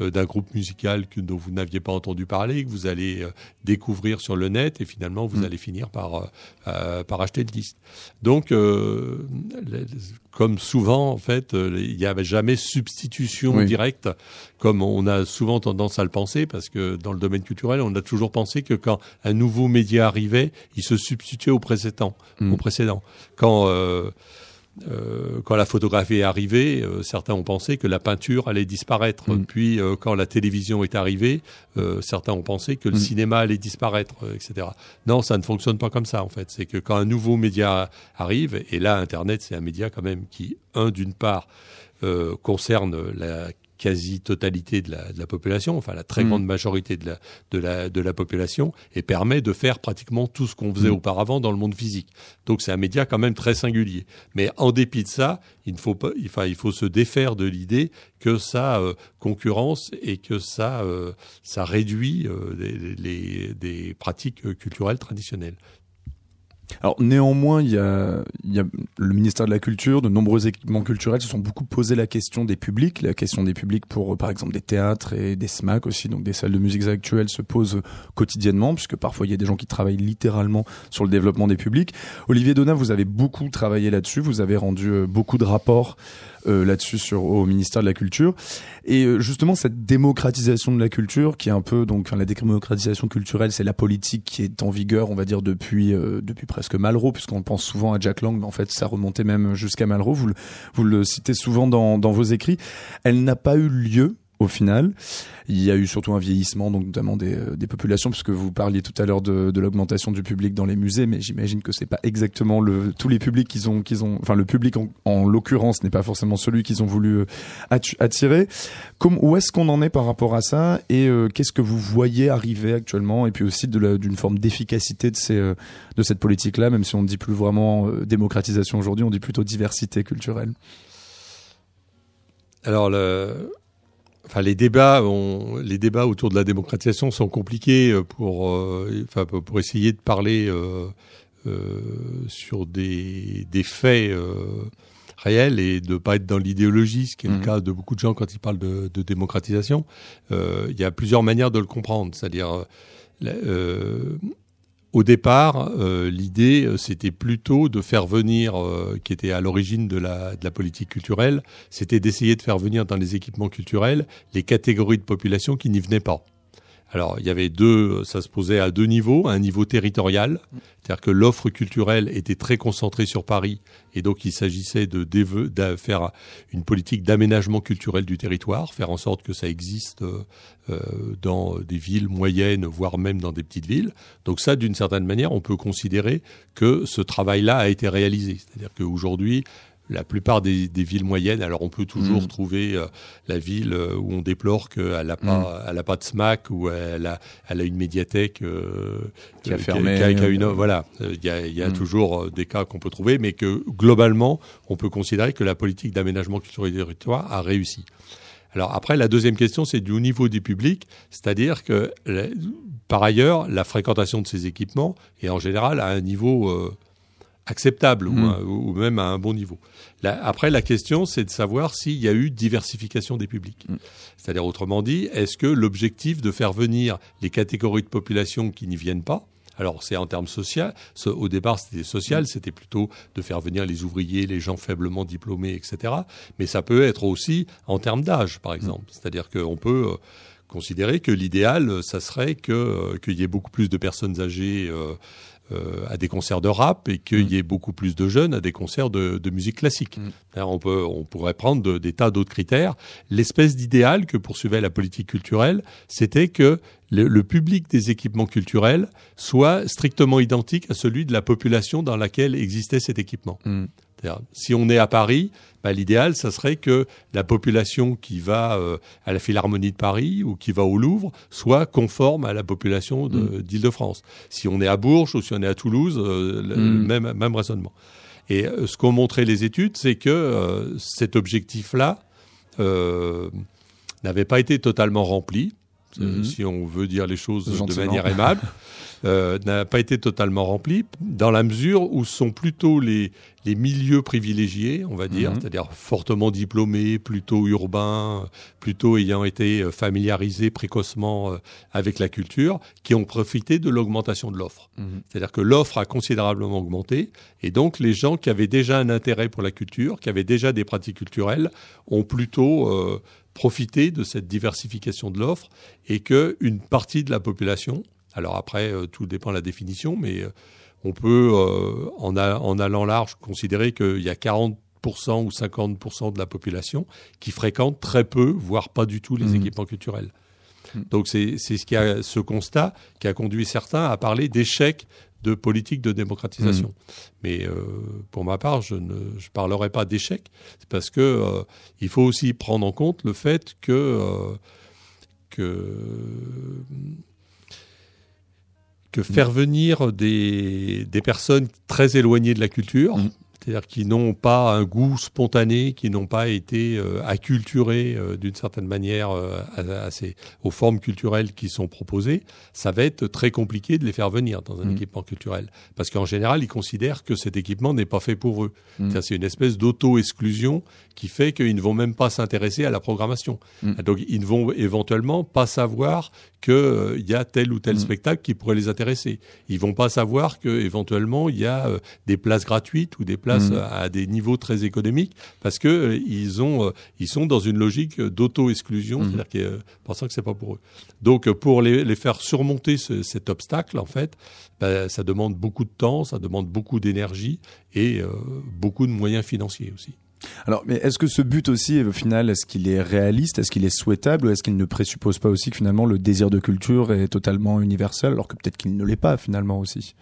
euh, d'un groupe musical que, dont vous n'aviez pas entendu parler, que vous allez découvrir sur le net, et finalement, vous Mhm. allez finir par par acheter le disque. Donc, euh, les- comme souvent, en fait, euh, il n'y avait jamais substitution Oui. directe, comme on a souvent tendance à le penser, parce que dans le domaine culturel, on a toujours pensé que quand un nouveau média arrivait, il se substituait au précédent. Au précédent. Quand euh, euh, quand la photographie est arrivée, euh, certains ont pensé que la peinture allait disparaître. Mm. Puis, euh, quand la télévision est arrivée, euh, certains ont pensé que le Mm. cinéma allait disparaître, euh, etc. Non, ça ne fonctionne pas comme ça, en fait. C'est que quand un nouveau média arrive, et là, Internet, c'est un média quand même qui, un, d'une part, euh, concerne la quasi-totalité de la, de la population, enfin la très Mm. grande majorité de la, de, la, de la population, et permet de faire pratiquement tout ce qu'on faisait Mm. auparavant dans le monde physique. Donc c'est un média quand même très singulier. Mais en dépit de ça, il faut pas, enfin il faut se défaire de l'idée que ça euh, concurrence et que ça ça, ça réduit euh, les, les- des pratiques euh, culturelles traditionnelles. Alors néanmoins, il y a, il y a le ministère de la Culture, de nombreux équipements culturels se sont beaucoup posé la question des publics, la question des publics pour euh, par exemple des théâtres et des SMAC aussi, donc des salles de musique actuelles se pose euh, quotidiennement puisque parfois il y a des gens qui travaillent littéralement sur le développement des publics. Olivier Donat, vous avez beaucoup travaillé là-dessus, vous avez rendu euh, beaucoup de rapports euh, là-dessus sur au ministère de la Culture. Et euh, justement cette démocratisation de la culture qui est un peu donc enfin, la démocratisation culturelle c'est la politique qui est en vigueur on va dire depuis euh, depuis presque Malraux puisqu'on pense souvent à Jack Lang. Mais en fait ça remontait même jusqu'à Malraux. Vous le, vous le citez souvent dans dans vos écrits. Elle n'a pas eu lieu au final. Il y a eu surtout un vieillissement, donc notamment des, euh, des populations, puisque vous parliez tout à l'heure de, l'augmentation du public dans les musées, mais j'imagine que c'est pas exactement tous les publics qu'ils ont qu'ils ont, enfin le public en, en l'occurrence n'est pas forcément celui qu'ils ont voulu euh, attirer. Où est-ce qu'on en est par rapport à ça et euh, qu'est-ce que vous voyez arriver actuellement et puis aussi d'une forme d'efficacité de cette politique-là, même si on ne dit plus vraiment démocratisation aujourd'hui, on dit plutôt diversité culturelle. Alors, le, enfin, les débats, ont- les débats autour de la démocratisation sont compliqués euh, pour, euh, enfin, pour essayer de parler euh, euh, sur des, des faits euh, réels et de pas être dans l'idéologie, ce qui est le cas de beaucoup de gens quand ils parlent de, de démocratisation. Euh, Il y a plusieurs manières de le comprendre, c'est-à-dire euh, au départ, euh, l'idée, euh, c'était plutôt de faire venir, euh, qui était à l'origine de la, de la politique culturelle, c'était d'essayer de faire venir dans les équipements culturels les catégories de population qui n'y venaient pas. Alors, il y avait deux, ça se posait à deux niveaux, un niveau territorial, c'est-à-dire que l'offre culturelle était très concentrée sur Paris, et donc il s'agissait de, de faire une politique d'aménagement culturel du territoire, faire en sorte que ça existe euh, euh, dans des villes moyennes, voire même dans des petites villes. Donc ça, d'une certaine manière, on peut considérer que ce travail-là a été réalisé. C'est-à-dire qu'aujourd'hui, la plupart des, des villes moyennes, alors on peut toujours Mhm. trouver euh, la ville euh, où on déplore qu'elle n'a pas, elle a pas de SMAC, ou elle a, elle a une médiathèque euh, Qui a euh, fermé, qui a- qui a une- euh, voilà, il y a, y a Mhm. toujours des cas qu'on peut trouver, mais que globalement, on peut considérer que la politique d'aménagement culturel du territoire a réussi. Alors après, la deuxième question, c'est du niveau du public, c'est-à-dire que par ailleurs, la fréquentation de ces équipements est en général à un niveau euh, acceptable ou, un- ou même à un bon niveau. La- après, la question, c'est de savoir s'il y a eu diversification des publics. Mhm. C'est-à-dire, autrement dit, est-ce que l'objectif de faire venir les catégories de population qui n'y viennent pas, alors c'est en termes sociaux, ce- au départ c'était social, c'était plutôt de faire venir les ouvriers, les gens faiblement diplômés, etc. Mais ça peut être aussi en termes d'âge, par exemple. C'est-à-dire qu'on peut euh, considérer que l'idéal, ça serait que euh, qu'il y ait beaucoup plus de personnes âgées euh, à des concerts de rap et qu'il y ait beaucoup plus de jeunes à des concerts de, de musique classique. Mm. On, peut, on pourrait prendre de- des tas d'autres critères. L'espèce d'idéal que poursuivait la politique culturelle, c'était que le, le public des équipements culturels soit strictement identique à celui de la population dans laquelle existait cet équipement. Mhm. Si on est à Paris, bah, l'idéal, ça serait que la population qui va euh, à la Philharmonie de Paris ou qui va au Louvre soit conforme à la population de- d'Île-de-France. Si on est à Bourges ou si on est à Toulouse, euh, le- Mm. même, même raisonnement. Et euh, ce qu'ont montré les études, c'est que euh, cet objectif-là n'avait pas été totalement rempli, Mhm. si on veut dire les choses de manière aimable, euh, n'a pas été totalement rempli, dans la mesure où sont plutôt les, les milieux privilégiés, on va dire, Mhm. c'est-à-dire fortement diplômés, plutôt urbains, plutôt ayant été euh, familiarisés précocement euh, avec la culture, qui ont profité de l'augmentation de l'offre. Mhm. C'est-à-dire que l'offre a considérablement augmenté, et donc les gens qui avaient déjà un intérêt pour la culture, qui avaient déjà des pratiques culturelles, ont plutôt euh, profité de cette diversification de l'offre, et que une partie de la population, alors après euh, tout dépend de la définition, mais euh, on peut, euh, en, a- en allant large, considérer qu'il y a 40% ou 50% de la population qui fréquente très peu, voire pas du tout les Mhm. équipements culturels. Mhm. Donc c'est ce, qui a- ce constat qui a conduit certains à parler d'échec de politique de démocratisation. Mais euh, pour ma part, je ne je parlerai pas d'échec, parce que euh, il faut aussi prendre en compte le fait que que que faire venir des, des personnes très éloignées de la culture, Mhm. C'est-à-dire qui n'ont pas un goût spontané, qui n'ont pas été euh, acculturés euh, d'une certaine manière euh, à, à ces, aux formes culturelles qui sont proposées, ça va être très compliqué de les faire venir dans un Mm. équipement culturel. Parce qu'en général, ils considèrent que cet équipement n'est pas fait pour eux. Mm. C'est une espèce d'auto-exclusion qui fait qu'ils ne vont même pas s'intéresser à la programmation. Mm. Donc, ils ne vont éventuellement pas savoir qu'il y a tel ou tel spectacle qui pourrait les intéresser. Ils vont pas savoir que éventuellement il y a euh, des places gratuites ou des places Euh, à des niveaux très économiques parce que euh, ils ont euh, ils sont dans une logique euh, d'auto-exclusion, Mhm. c'est-à-dire qu'ils pensant que c'est pas pour eux. Donc pour les, les faire surmonter ce- cet obstacle en fait, ben, ça demande beaucoup de temps, ça demande beaucoup d'énergie et beaucoup de moyens financiers aussi. Alors, mais est-ce que ce but aussi, au final, est-ce qu'il est réaliste, est-ce qu'il est souhaitable, ou est-ce qu'il ne présuppose pas aussi que finalement le désir de culture est totalement universel, alors que peut-être qu'il ne l'est pas finalement aussi?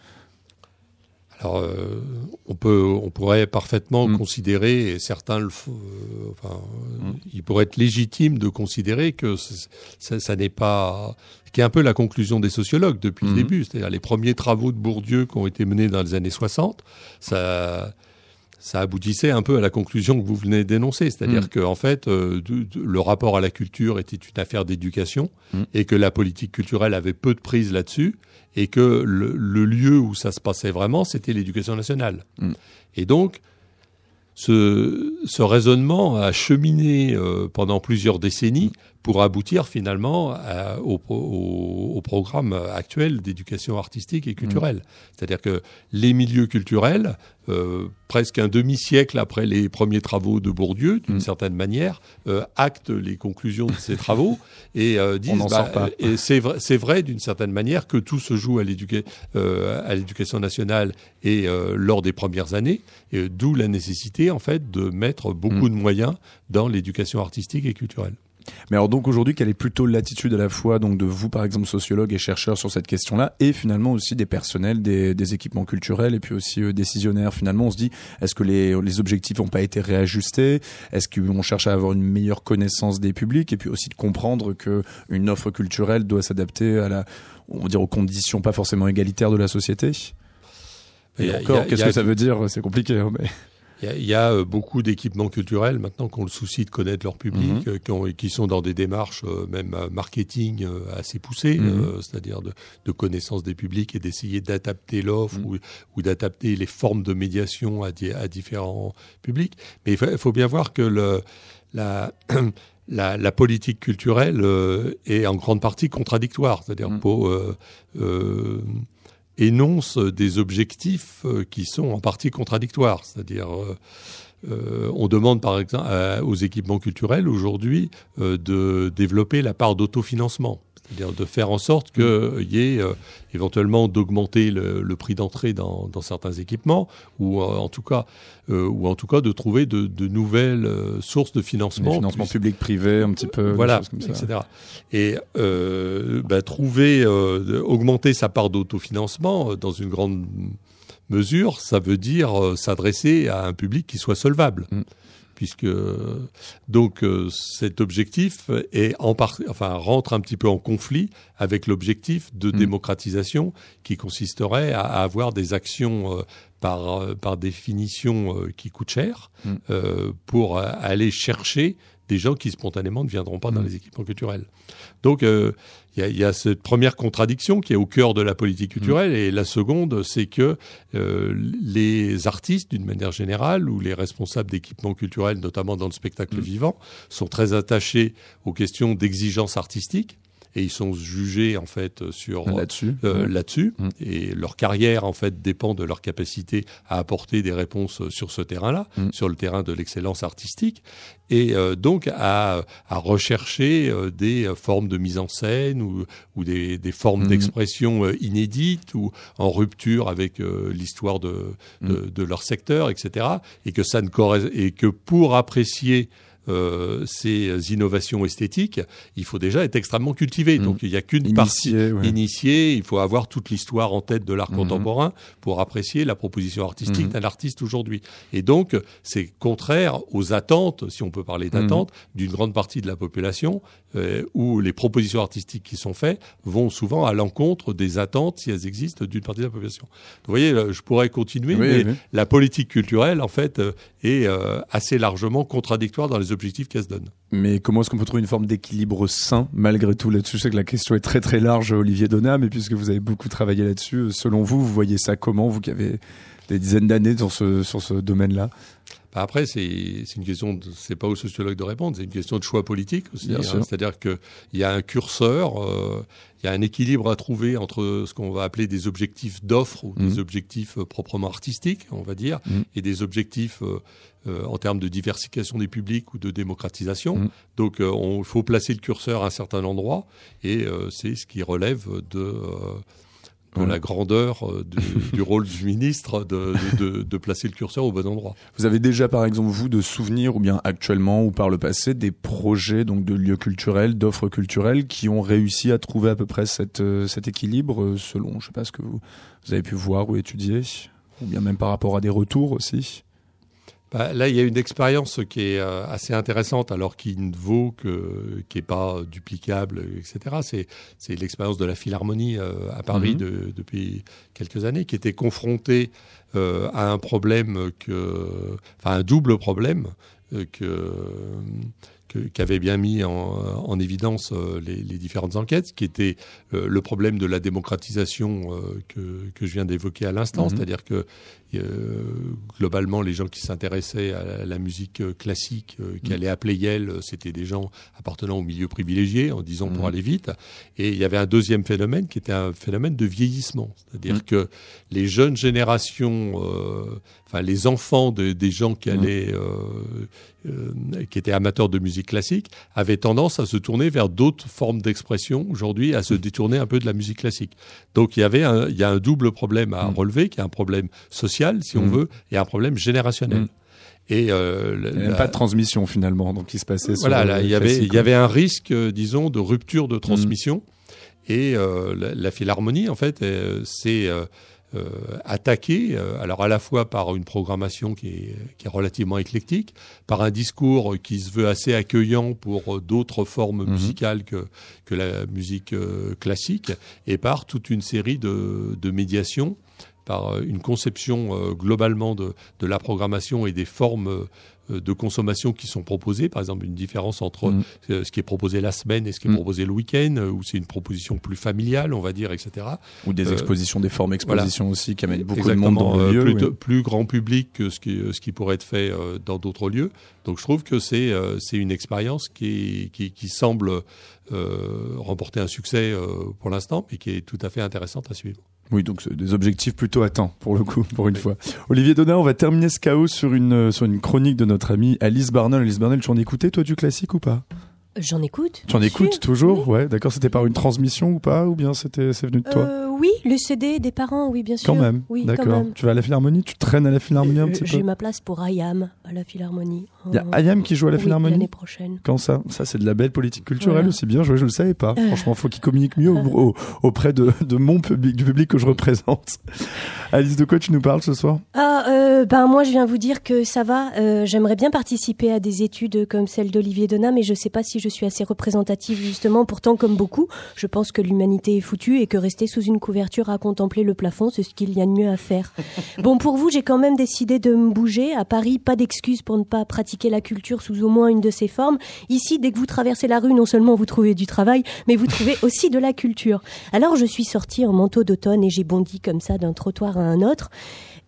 Alors, euh, on peut, on pourrait parfaitement Mm. considérer, et certains le font, euh, enfin, euh, Mm. il pourrait être légitime de considérer que ça, ça n'est pas, qui est un peu la conclusion des sociologues depuis le début, c'est-à-dire les premiers travaux de Bourdieu qui ont été menés dans les années 60, ça, ça aboutissait un peu à la conclusion que vous venez d'énoncer, c'est-à-dire Mm. que en fait, euh, de- de- le rapport à la culture était une affaire d'éducation Mm. et que la politique culturelle avait peu de prise là-dessus et que le, le lieu où ça se passait vraiment, c'était l'éducation nationale. Mm. Et donc, ce, ce raisonnement a cheminé euh, pendant plusieurs décennies pour aboutir finalement à- au, au- au programme actuel d'éducation artistique et culturelle. C'est-à-dire que les milieux culturels, euh, presque un demi-siècle après les premiers travaux de Bourdieu, d'une Mm. certaine manière, euh, actent les conclusions de ces travaux et euh, disent pas. et c'est vrai, c'est vrai d'une certaine manière que tout se joue à euh, à l'éducation nationale et euh, lors des premières années, d'où la nécessité en fait de mettre beaucoup Mm. de moyens dans l'éducation artistique et culturelle. Mais alors donc aujourd'hui, quelle est plutôt l'attitude à la fois donc de vous par exemple sociologues et chercheurs sur cette question-là, et finalement aussi des personnels, des, des équipements culturels et puis aussi euh, décisionnaires? Finalement, on se dit est-ce que les, les objectifs n'ont pas été réajustés? Est-ce qu'on cherche à avoir une meilleure connaissance des publics? Et puis aussi de comprendre que une offre culturelle doit s'adapter à la, on va dire aux conditions pas forcément égalitaires de la société Et y encore, qu'est-ce que ça veut dire? C'est compliqué. hein, mais... Il y a, il y a, euh, beaucoup d'équipements culturels maintenant qui ont le souci de connaître leur public, Mhm. euh, qui, ont- et qui sont dans des démarches euh, même marketing assez poussées, Mhm. c'est-à-dire de, de connaissance des publics et d'essayer d'adapter l'offre Mhm. ou, ou d'adapter les formes de médiation à, di- à différents publics. Mais il faut, bien voir que le, la, la, la politique culturelle euh, est en grande partie contradictoire, c'est-à-dire pour euh, euh, énonce des objectifs euh, qui sont en partie contradictoires. C'est-à-dire, euh, euh, on demande par exemple aux équipements culturels aujourd'hui de développer la part d'autofinancement. C'est-à-dire de faire en sorte qu'il y ait euh, éventuellement d'augmenter le, le prix d'entrée dans, dans certains équipements, ou euh, en tout cas, euh, ou en tout cas de trouver de, de nouvelles euh, sources de financement. financements puisque- publics-privés, un petit peu. voilà, comme ça. etc. Et euh, bah, trouver, euh, augmenter sa part d'autofinancement euh, dans une grande mesure, ça veut dire euh, s'adresser à un public qui soit solvable. Mm. Puisque donc euh, cet objectif est en par- enfin rentre un petit peu en conflit avec l'objectif de Mm. démocratisation qui consisterait à, à avoir des actions euh, par euh, par définition euh, qui coûtent cher Mm. euh, pour aller chercher des gens qui spontanément ne viendront pas dans Mm. les équipements culturels. Donc il y, a, il y a cette première contradiction qui est au cœur de la politique culturelle et la seconde c'est que euh, les artistes d'une manière générale ou les responsables d'équipements culturels notamment dans le spectacle Mm. vivant sont très attachés aux questions d'exigence artistique et ils sont jugés en fait sur Là-dessus. euh, là-dessus Mm. et leur carrière en fait dépend de leur capacité à apporter des réponses sur ce terrain-là, Mm. sur le terrain de l'excellence artistique et euh, donc à, à rechercher euh, des euh, formes de mise en scène ou, ou des, des formes Mm. d'expression euh, inédites ou en rupture avec euh, l'histoire de, de, de leur secteur, etc. Et que ça ne corré- et que pour apprécier euh, ces innovations esthétiques, il faut déjà être extrêmement cultivé. Mm. Donc il n'y a qu'une partie ouais. initié, il faut avoir toute l'histoire en tête de l'art Mhm. contemporain pour apprécier la proposition artistique Mhm. d'un artiste aujourd'hui. Et donc, c'est contraire aux attentes, si on peut parler d'attentes, d'une grande partie de la population euh, où les propositions artistiques qui sont faites vont souvent à l'encontre des attentes, si elles existent, d'une partie de la population. Vous voyez, là, je pourrais continuer, Oui, mais oui. la politique culturelle, en fait, euh, est euh, assez largement contradictoire dans les objectifs qu'elle se donne. Mais comment est-ce qu'on peut trouver une forme d'équilibre sain malgré tout là-dessus? Je sais que la question est très très large, Olivier Donat, mais puisque vous avez beaucoup travaillé là-dessus, euh, selon vous, vous voyez ça comment Vous qui avez des dizaines d'années sur ce, sur ce domaine-là? Bah, Après, c'est une question, c'est pas aux sociologues de répondre, c'est une question de choix politique aussi. Hein. C'est-à-dire qu'il y a un curseur, euh, il y a un équilibre à trouver entre ce qu'on va appeler des objectifs d'offre ou des Mhm. objectifs euh, proprement artistiques, on va dire, Mhm. et des objectifs euh, euh, en termes de diversification des publics ou de démocratisation. Mhm. Donc, euh, il faut placer le curseur à un certain endroit, et euh, c'est ce qui relève de euh, de la grandeur euh, du, du rôle du ministre de, de, de- de placer le curseur au bon endroit. Vous avez déjà, par exemple, vous, de souvenirs, ou bien actuellement, ou par le passé, des projets donc de lieux culturels, d'offres culturelles, qui ont réussi à trouver à peu près cette, euh, cet équilibre, euh, selon, je sais pas, ce que vous, vous avez pu voir ou étudier, ou bien même par rapport à des retours aussi? Bah, là, il y a une expérience qui est euh, assez intéressante, alors qui ne vaut que, qui est pas duplicable, etc. C'est, c'est l'expérience de la Philharmonie euh, à Paris Mhm. de- depuis quelques années, qui était confrontée euh, à un problème que, enfin, un double problème euh, que qu'avaient bien mis en, en évidence euh, les, les différentes enquêtes, qui était euh, le problème de la démocratisation euh, que, que je viens d'évoquer à l'instant, Mhm. c'est-à-dire que globalement, les gens qui s'intéressaient à la, musique classique, qui Mhm. allaient appeler Yale, c'était des gens appartenant au milieu privilégié, en disant pour Mhm. aller vite. Et il y avait un deuxième phénomène qui était un phénomène de vieillissement, c'est-à-dire Mhm. que les jeunes générations, euh, enfin les enfants de- des gens qui Mhm. allaient, euh, euh, qui étaient amateurs de musique classique, avaient tendance à se tourner vers d'autres formes d'expression aujourd'hui, à se détourner un peu de la musique classique. Donc il y avait, un, il y a un double problème à Mhm. relever, qui est un problème social, si on Mhm. veut, et un problème générationnel. Mhm. Et euh, Il n'y a même pas de transmission finalement, donc qui se passait sur voilà, là, il y avait, il y avait un risque, euh, disons, de rupture Mm. de transmission. Et la, la Philharmonie, en fait, euh, euh, attaquée, euh, alors à la fois par une programmation qui est, qui est relativement éclectique, par un discours qui se veut assez accueillant pour euh, d'autres formes Mhm. musicales que, que la musique classique, et par toute une série de, de médiations par une conception globalement de, de la programmation et des formes de consommation qui sont proposées. Par exemple, une différence entre Mhm. euh, ce qui est proposé la semaine et ce qui est Mhm. proposé le week-end, euh, où c'est une proposition plus familiale, on va dire, etc. ou des euh, expositions, des formes expositions aussi qui amènent beaucoup de monde dans le euh, lieu. plus, oui. de- plus grand public que ce qui, ce qui pourrait être fait euh, dans d'autres lieux. Donc je trouve que c'est euh, c'est une expérience qui, qui, qui semble euh, remporter un succès euh, pour l'instant, mais qui est tout à fait intéressante à suivre. Oui, donc c'est des objectifs plutôt atteints pour le coup, pour une fois. Olivier Donat, on va terminer ce chaos sur une euh, sur une chronique de notre amie Alice Barnell. Alice Barnell, tu en écoutais toi du classique ou pas? J'en écoute. Tu en bien écoutes sûr. toujours Ouais, d'accord. C'était par une transmission ou pas, ou bien c'était c'est venu de toi Euh, Oui, le CD des parents, oui, bien sûr. Quand même. Oui, d'accord. Tu vas à la Philharmonie, tu traînes à la Philharmonie un Euh, petit J'ai peu. ma place pour Ayam à la Philharmonie. Il y a Ayam qui joue à la oui, Philharmonie. L'année prochaine. Quand ça? Ça, c'est de la belle politique culturelle Voilà. aussi bien joué, je le savais pas. Euh. Franchement, faut qu'il communique mieux au- au- auprès de, de mon public, du public que je représente. Alice, de quoi tu nous parles ce soir? Ah, euh, ben moi je viens vous dire que ça va. euh, J'aimerais bien participer à des études comme celle d'Olivier Donat, mais je sais pas si je suis assez représentative justement. Pourtant, comme beaucoup, je pense que l'humanité est foutue et que rester sous une couverture à contempler le plafond, c'est ce qu'il y a de mieux à faire. Bon, pour vous, j'ai quand même décidé de me bouger. À Paris, pas d'excuse pour ne pas pratiquer la culture sous au moins une de ses formes. Ici, dès que vous traversez la rue, non seulement vous trouvez du travail, mais vous trouvez aussi de la culture. Alors je suis sortie en manteau d'automne et j'ai bondi comme ça d'un trottoir à un autre.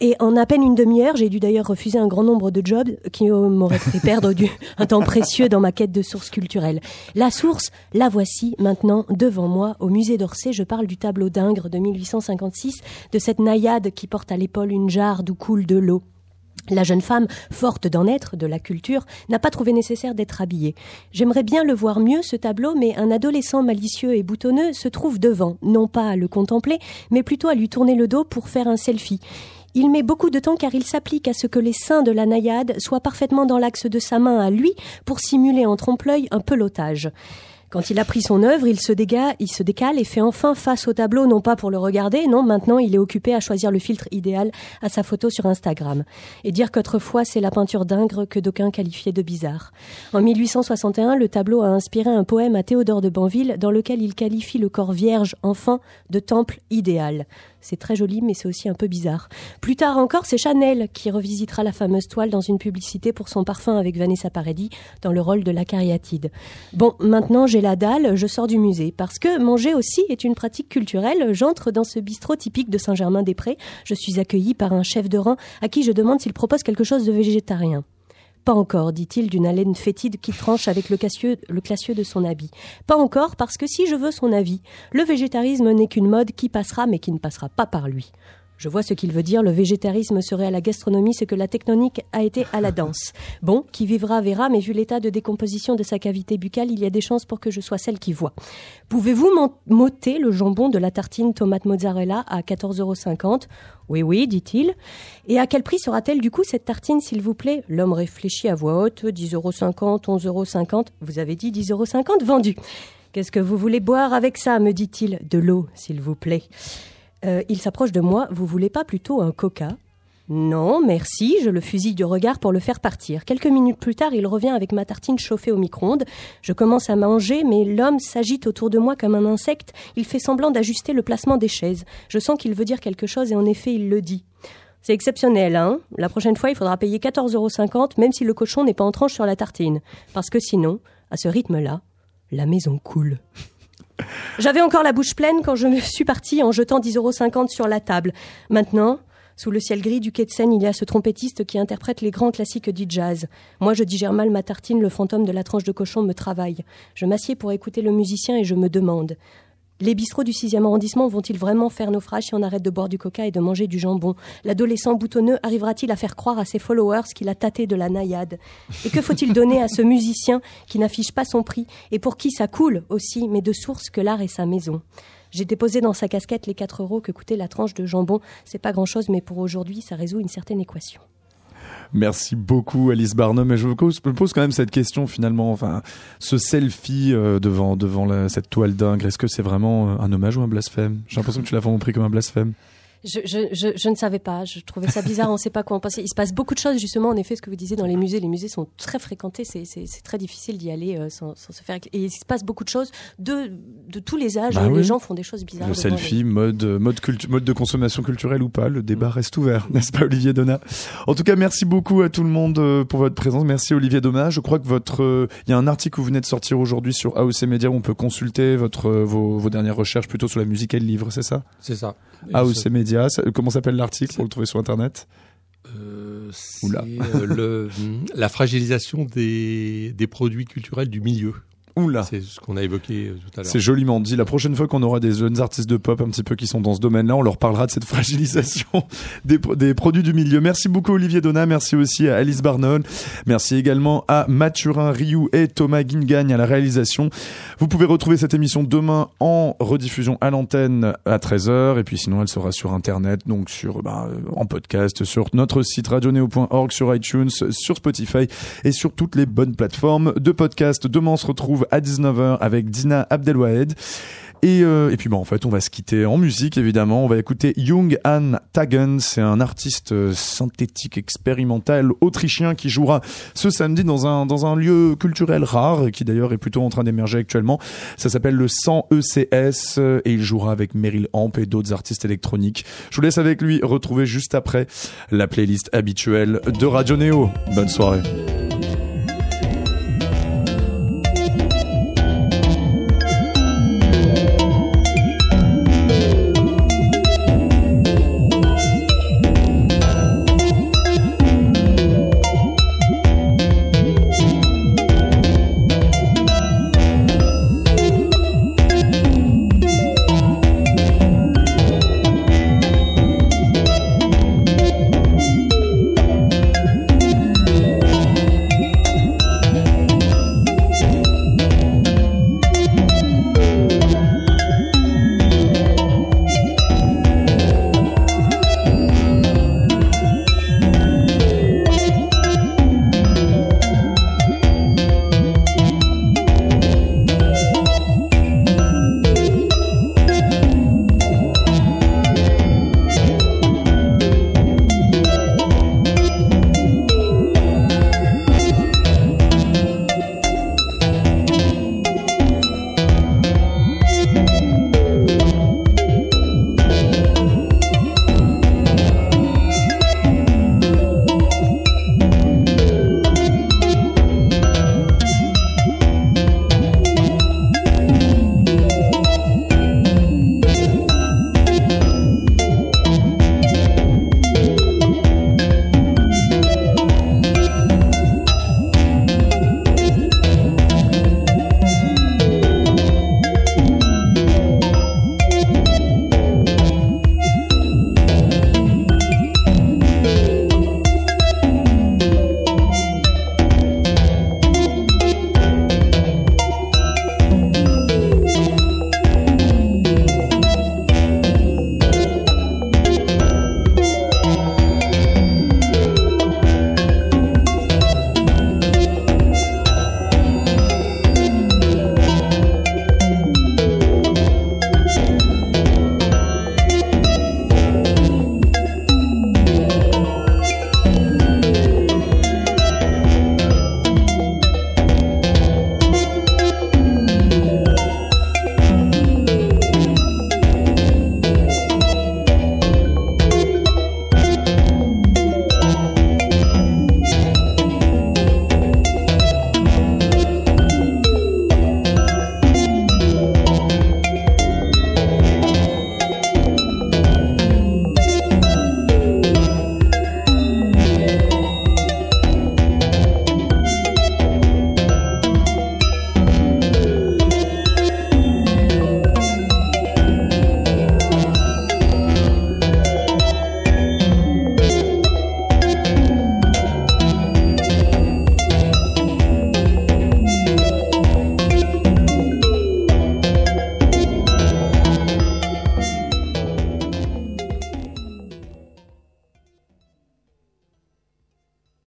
Et en à peine une demi-heure, j'ai dû d'ailleurs refuser un grand nombre de jobs qui euh, m'auraient fait perdre du, un temps précieux dans ma quête de sources culturelles. La source, la voici maintenant devant moi au musée d'Orsay. Je parle du tableau d'Ingres de 1856, de cette naïade qui porte à l'épaule une jarre d'où coule de l'eau. La jeune femme, forte d'en être, de la culture, n'a pas trouvé nécessaire d'être habillée. J'aimerais bien le voir mieux, ce tableau, mais un adolescent malicieux et boutonneux se trouve devant, non pas à le contempler, mais plutôt à lui tourner le dos pour faire un selfie. Il met beaucoup de temps car il s'applique à ce que les seins de la naïade soient parfaitement dans l'axe de sa main à lui pour simuler en trompe-l'œil un pelotage. Quand il a pris son œuvre, il se, déga- il se décale et fait enfin face au tableau, non pas pour le regarder, non, maintenant il est occupé à choisir le filtre idéal à sa photo sur Instagram. Et dire qu'autrefois c'est la peinture d'Ingres que d'aucuns qualifiaient de bizarre. En 1861, le tableau a inspiré un poème à Théodore de Banville dans lequel il qualifie le corps vierge, enfant, de temple idéal. C'est très joli, mais c'est aussi un peu bizarre. Plus tard encore, c'est Chanel qui revisitera la fameuse toile dans une publicité pour son parfum avec Vanessa Paradis dans le rôle de la cariatide. Bon, maintenant j'ai la dalle, je sors du musée. Parce que manger aussi est une pratique culturelle, j'entre dans ce bistrot typique de Saint-Germain-des-Prés. Je suis accueilli par un chef de rang à qui je demande s'il propose quelque chose de végétarien. Pas encore, dit-il d'une haleine fétide qui tranche avec le classieux, de son habit. Pas encore, parce que si je veux son avis, le végétarisme n'est qu'une mode qui passera mais qui ne passera pas par lui. Je vois ce qu'il veut dire, le végétarisme serait à la gastronomie ce que la tectonique a été à la danse. Bon, qui vivra verra, mais vu l'état de décomposition de sa cavité buccale, il y a des chances pour que je sois celle qui voit. Pouvez-vous m'ôter le jambon de la tartine tomate mozzarella à 14,50 euros Oui, oui, dit-il. Et à quel prix sera-t-elle du coup cette tartine, s'il vous plaît? L'homme réfléchit à voix haute, 10,50 euros, 11,50 euros. Vous avez dit 10,50 euros vendu. Qu'est-ce que vous voulez boire avec ça me dit-il. De l'eau, s'il vous plaît. Euh, il s'approche de moi. Vous voulez pas plutôt un coca? Non, merci. Je le fusille du regard pour le faire partir. Quelques minutes plus tard, il revient avec ma tartine chauffée au micro-ondes. Je commence à manger, mais l'homme s'agite autour de moi comme un insecte. Il fait semblant d'ajuster le placement des chaises. Je sens qu'il veut dire quelque chose et en effet, il le dit. C'est exceptionnel, hein? La prochaine fois, il faudra payer 14,50 euros, même si le cochon n'est pas en tranche sur la tartine. Parce que sinon, à ce rythme-là, la maison coule. J'avais encore la bouche pleine quand je me suis partie en jetant 10,50 euros sur la table. Maintenant, sous le ciel gris du quai de Seine, il y a ce trompettiste qui interprète les grands classiques du jazz. Moi, je digère mal ma tartine, le fantôme de la tranche de cochon me travaille. Je m'assieds pour écouter le musicien et je me demande. Les bistrots du 6e arrondissement vont-ils vraiment faire naufrage si on arrête de boire du coca et de manger du jambon? L'adolescent boutonneux arrivera-t-il à faire croire à ses followers qu'il a tâté de la naïade? Et que faut-il donner à ce musicien qui n'affiche pas son prix et pour qui ça coule aussi, mais de source que l'art est sa maison? J'ai déposé dans sa casquette les 4 euros que coûtait la tranche de jambon. C'est pas grand chose, mais pour aujourd'hui, ça résout une certaine équation. Merci beaucoup Alice Barnum. Et je me pose, quand même cette question finalement. Enfin, ce selfie euh, devant devant la- cette toile dingue, est-ce que c'est vraiment euh, un hommage ou un blasphème? J'ai l'impression que tu l'as vraiment pris comme un blasphème. Je, je, je, je ne savais pas, je trouvais ça bizarre, on ne sait pas quoi en penser. Il se passe beaucoup de choses, justement, en effet, ce que vous disiez dans les musées. Les musées sont très fréquentés, c'est- c'est c'est très difficile d'y aller euh, sans, sans se faire. Et il se passe beaucoup de choses de, de tous les âges, Bah et oui. les gens font des choses bizarres. Le selfie, mode euh, mode mode de consommation culturelle ou pas, le débat reste ouvert, n'est-ce pas Olivier Donat? En tout cas, merci beaucoup à tout le monde euh, pour votre présence. Merci Olivier Donat. Je crois que votre euh, il y a un article que vous venez de sortir aujourd'hui sur AOC Media où on peut consulter votre euh, vos, vos dernières recherches plutôt sur la musique et le livre, c'est ça? C'est ça. AOC Media, comment s'appelle l'article pour le trouver sur internet euh, c'est euh, la fragilisation des, des produits culturels du milieu. Oula. C'est ce qu'on a évoqué euh, tout à l'heure. C'est joliment dit. La prochaine fois qu'on aura des jeunes artistes de pop un petit peu qui sont dans ce domaine-là, on leur parlera de cette fragilisation des, pro- des produits du milieu. Merci beaucoup Olivier Donat, merci aussi à Alice Barnol, merci également à Mathurin Rioux et Thomas Guingagne à la réalisation. Vous pouvez retrouver cette émission demain en rediffusion à l'antenne à 13h et puis sinon elle sera sur internet, donc sur bah, euh, en podcast sur notre site radioneo.org, sur iTunes, sur Spotify et sur toutes les bonnes plateformes de podcast. Demain on se retrouve à 19h avec Dina Abdelwahed. Et, euh, et puis bah en fait on va se quitter en musique évidemment. On va écouter Jung Han Tagen, c'est un artiste euh, synthétique expérimental autrichien qui jouera ce samedi dans un dans un lieu culturel rare qui d'ailleurs est plutôt en train d'émerger actuellement. Ça s'appelle le 100 ECS euh, et il jouera avec Meryl Amp et d'autres artistes électroniques. Je vous laisse avec lui retrouver juste après la playlist habituelle de Radio Néo. Bonne soirée.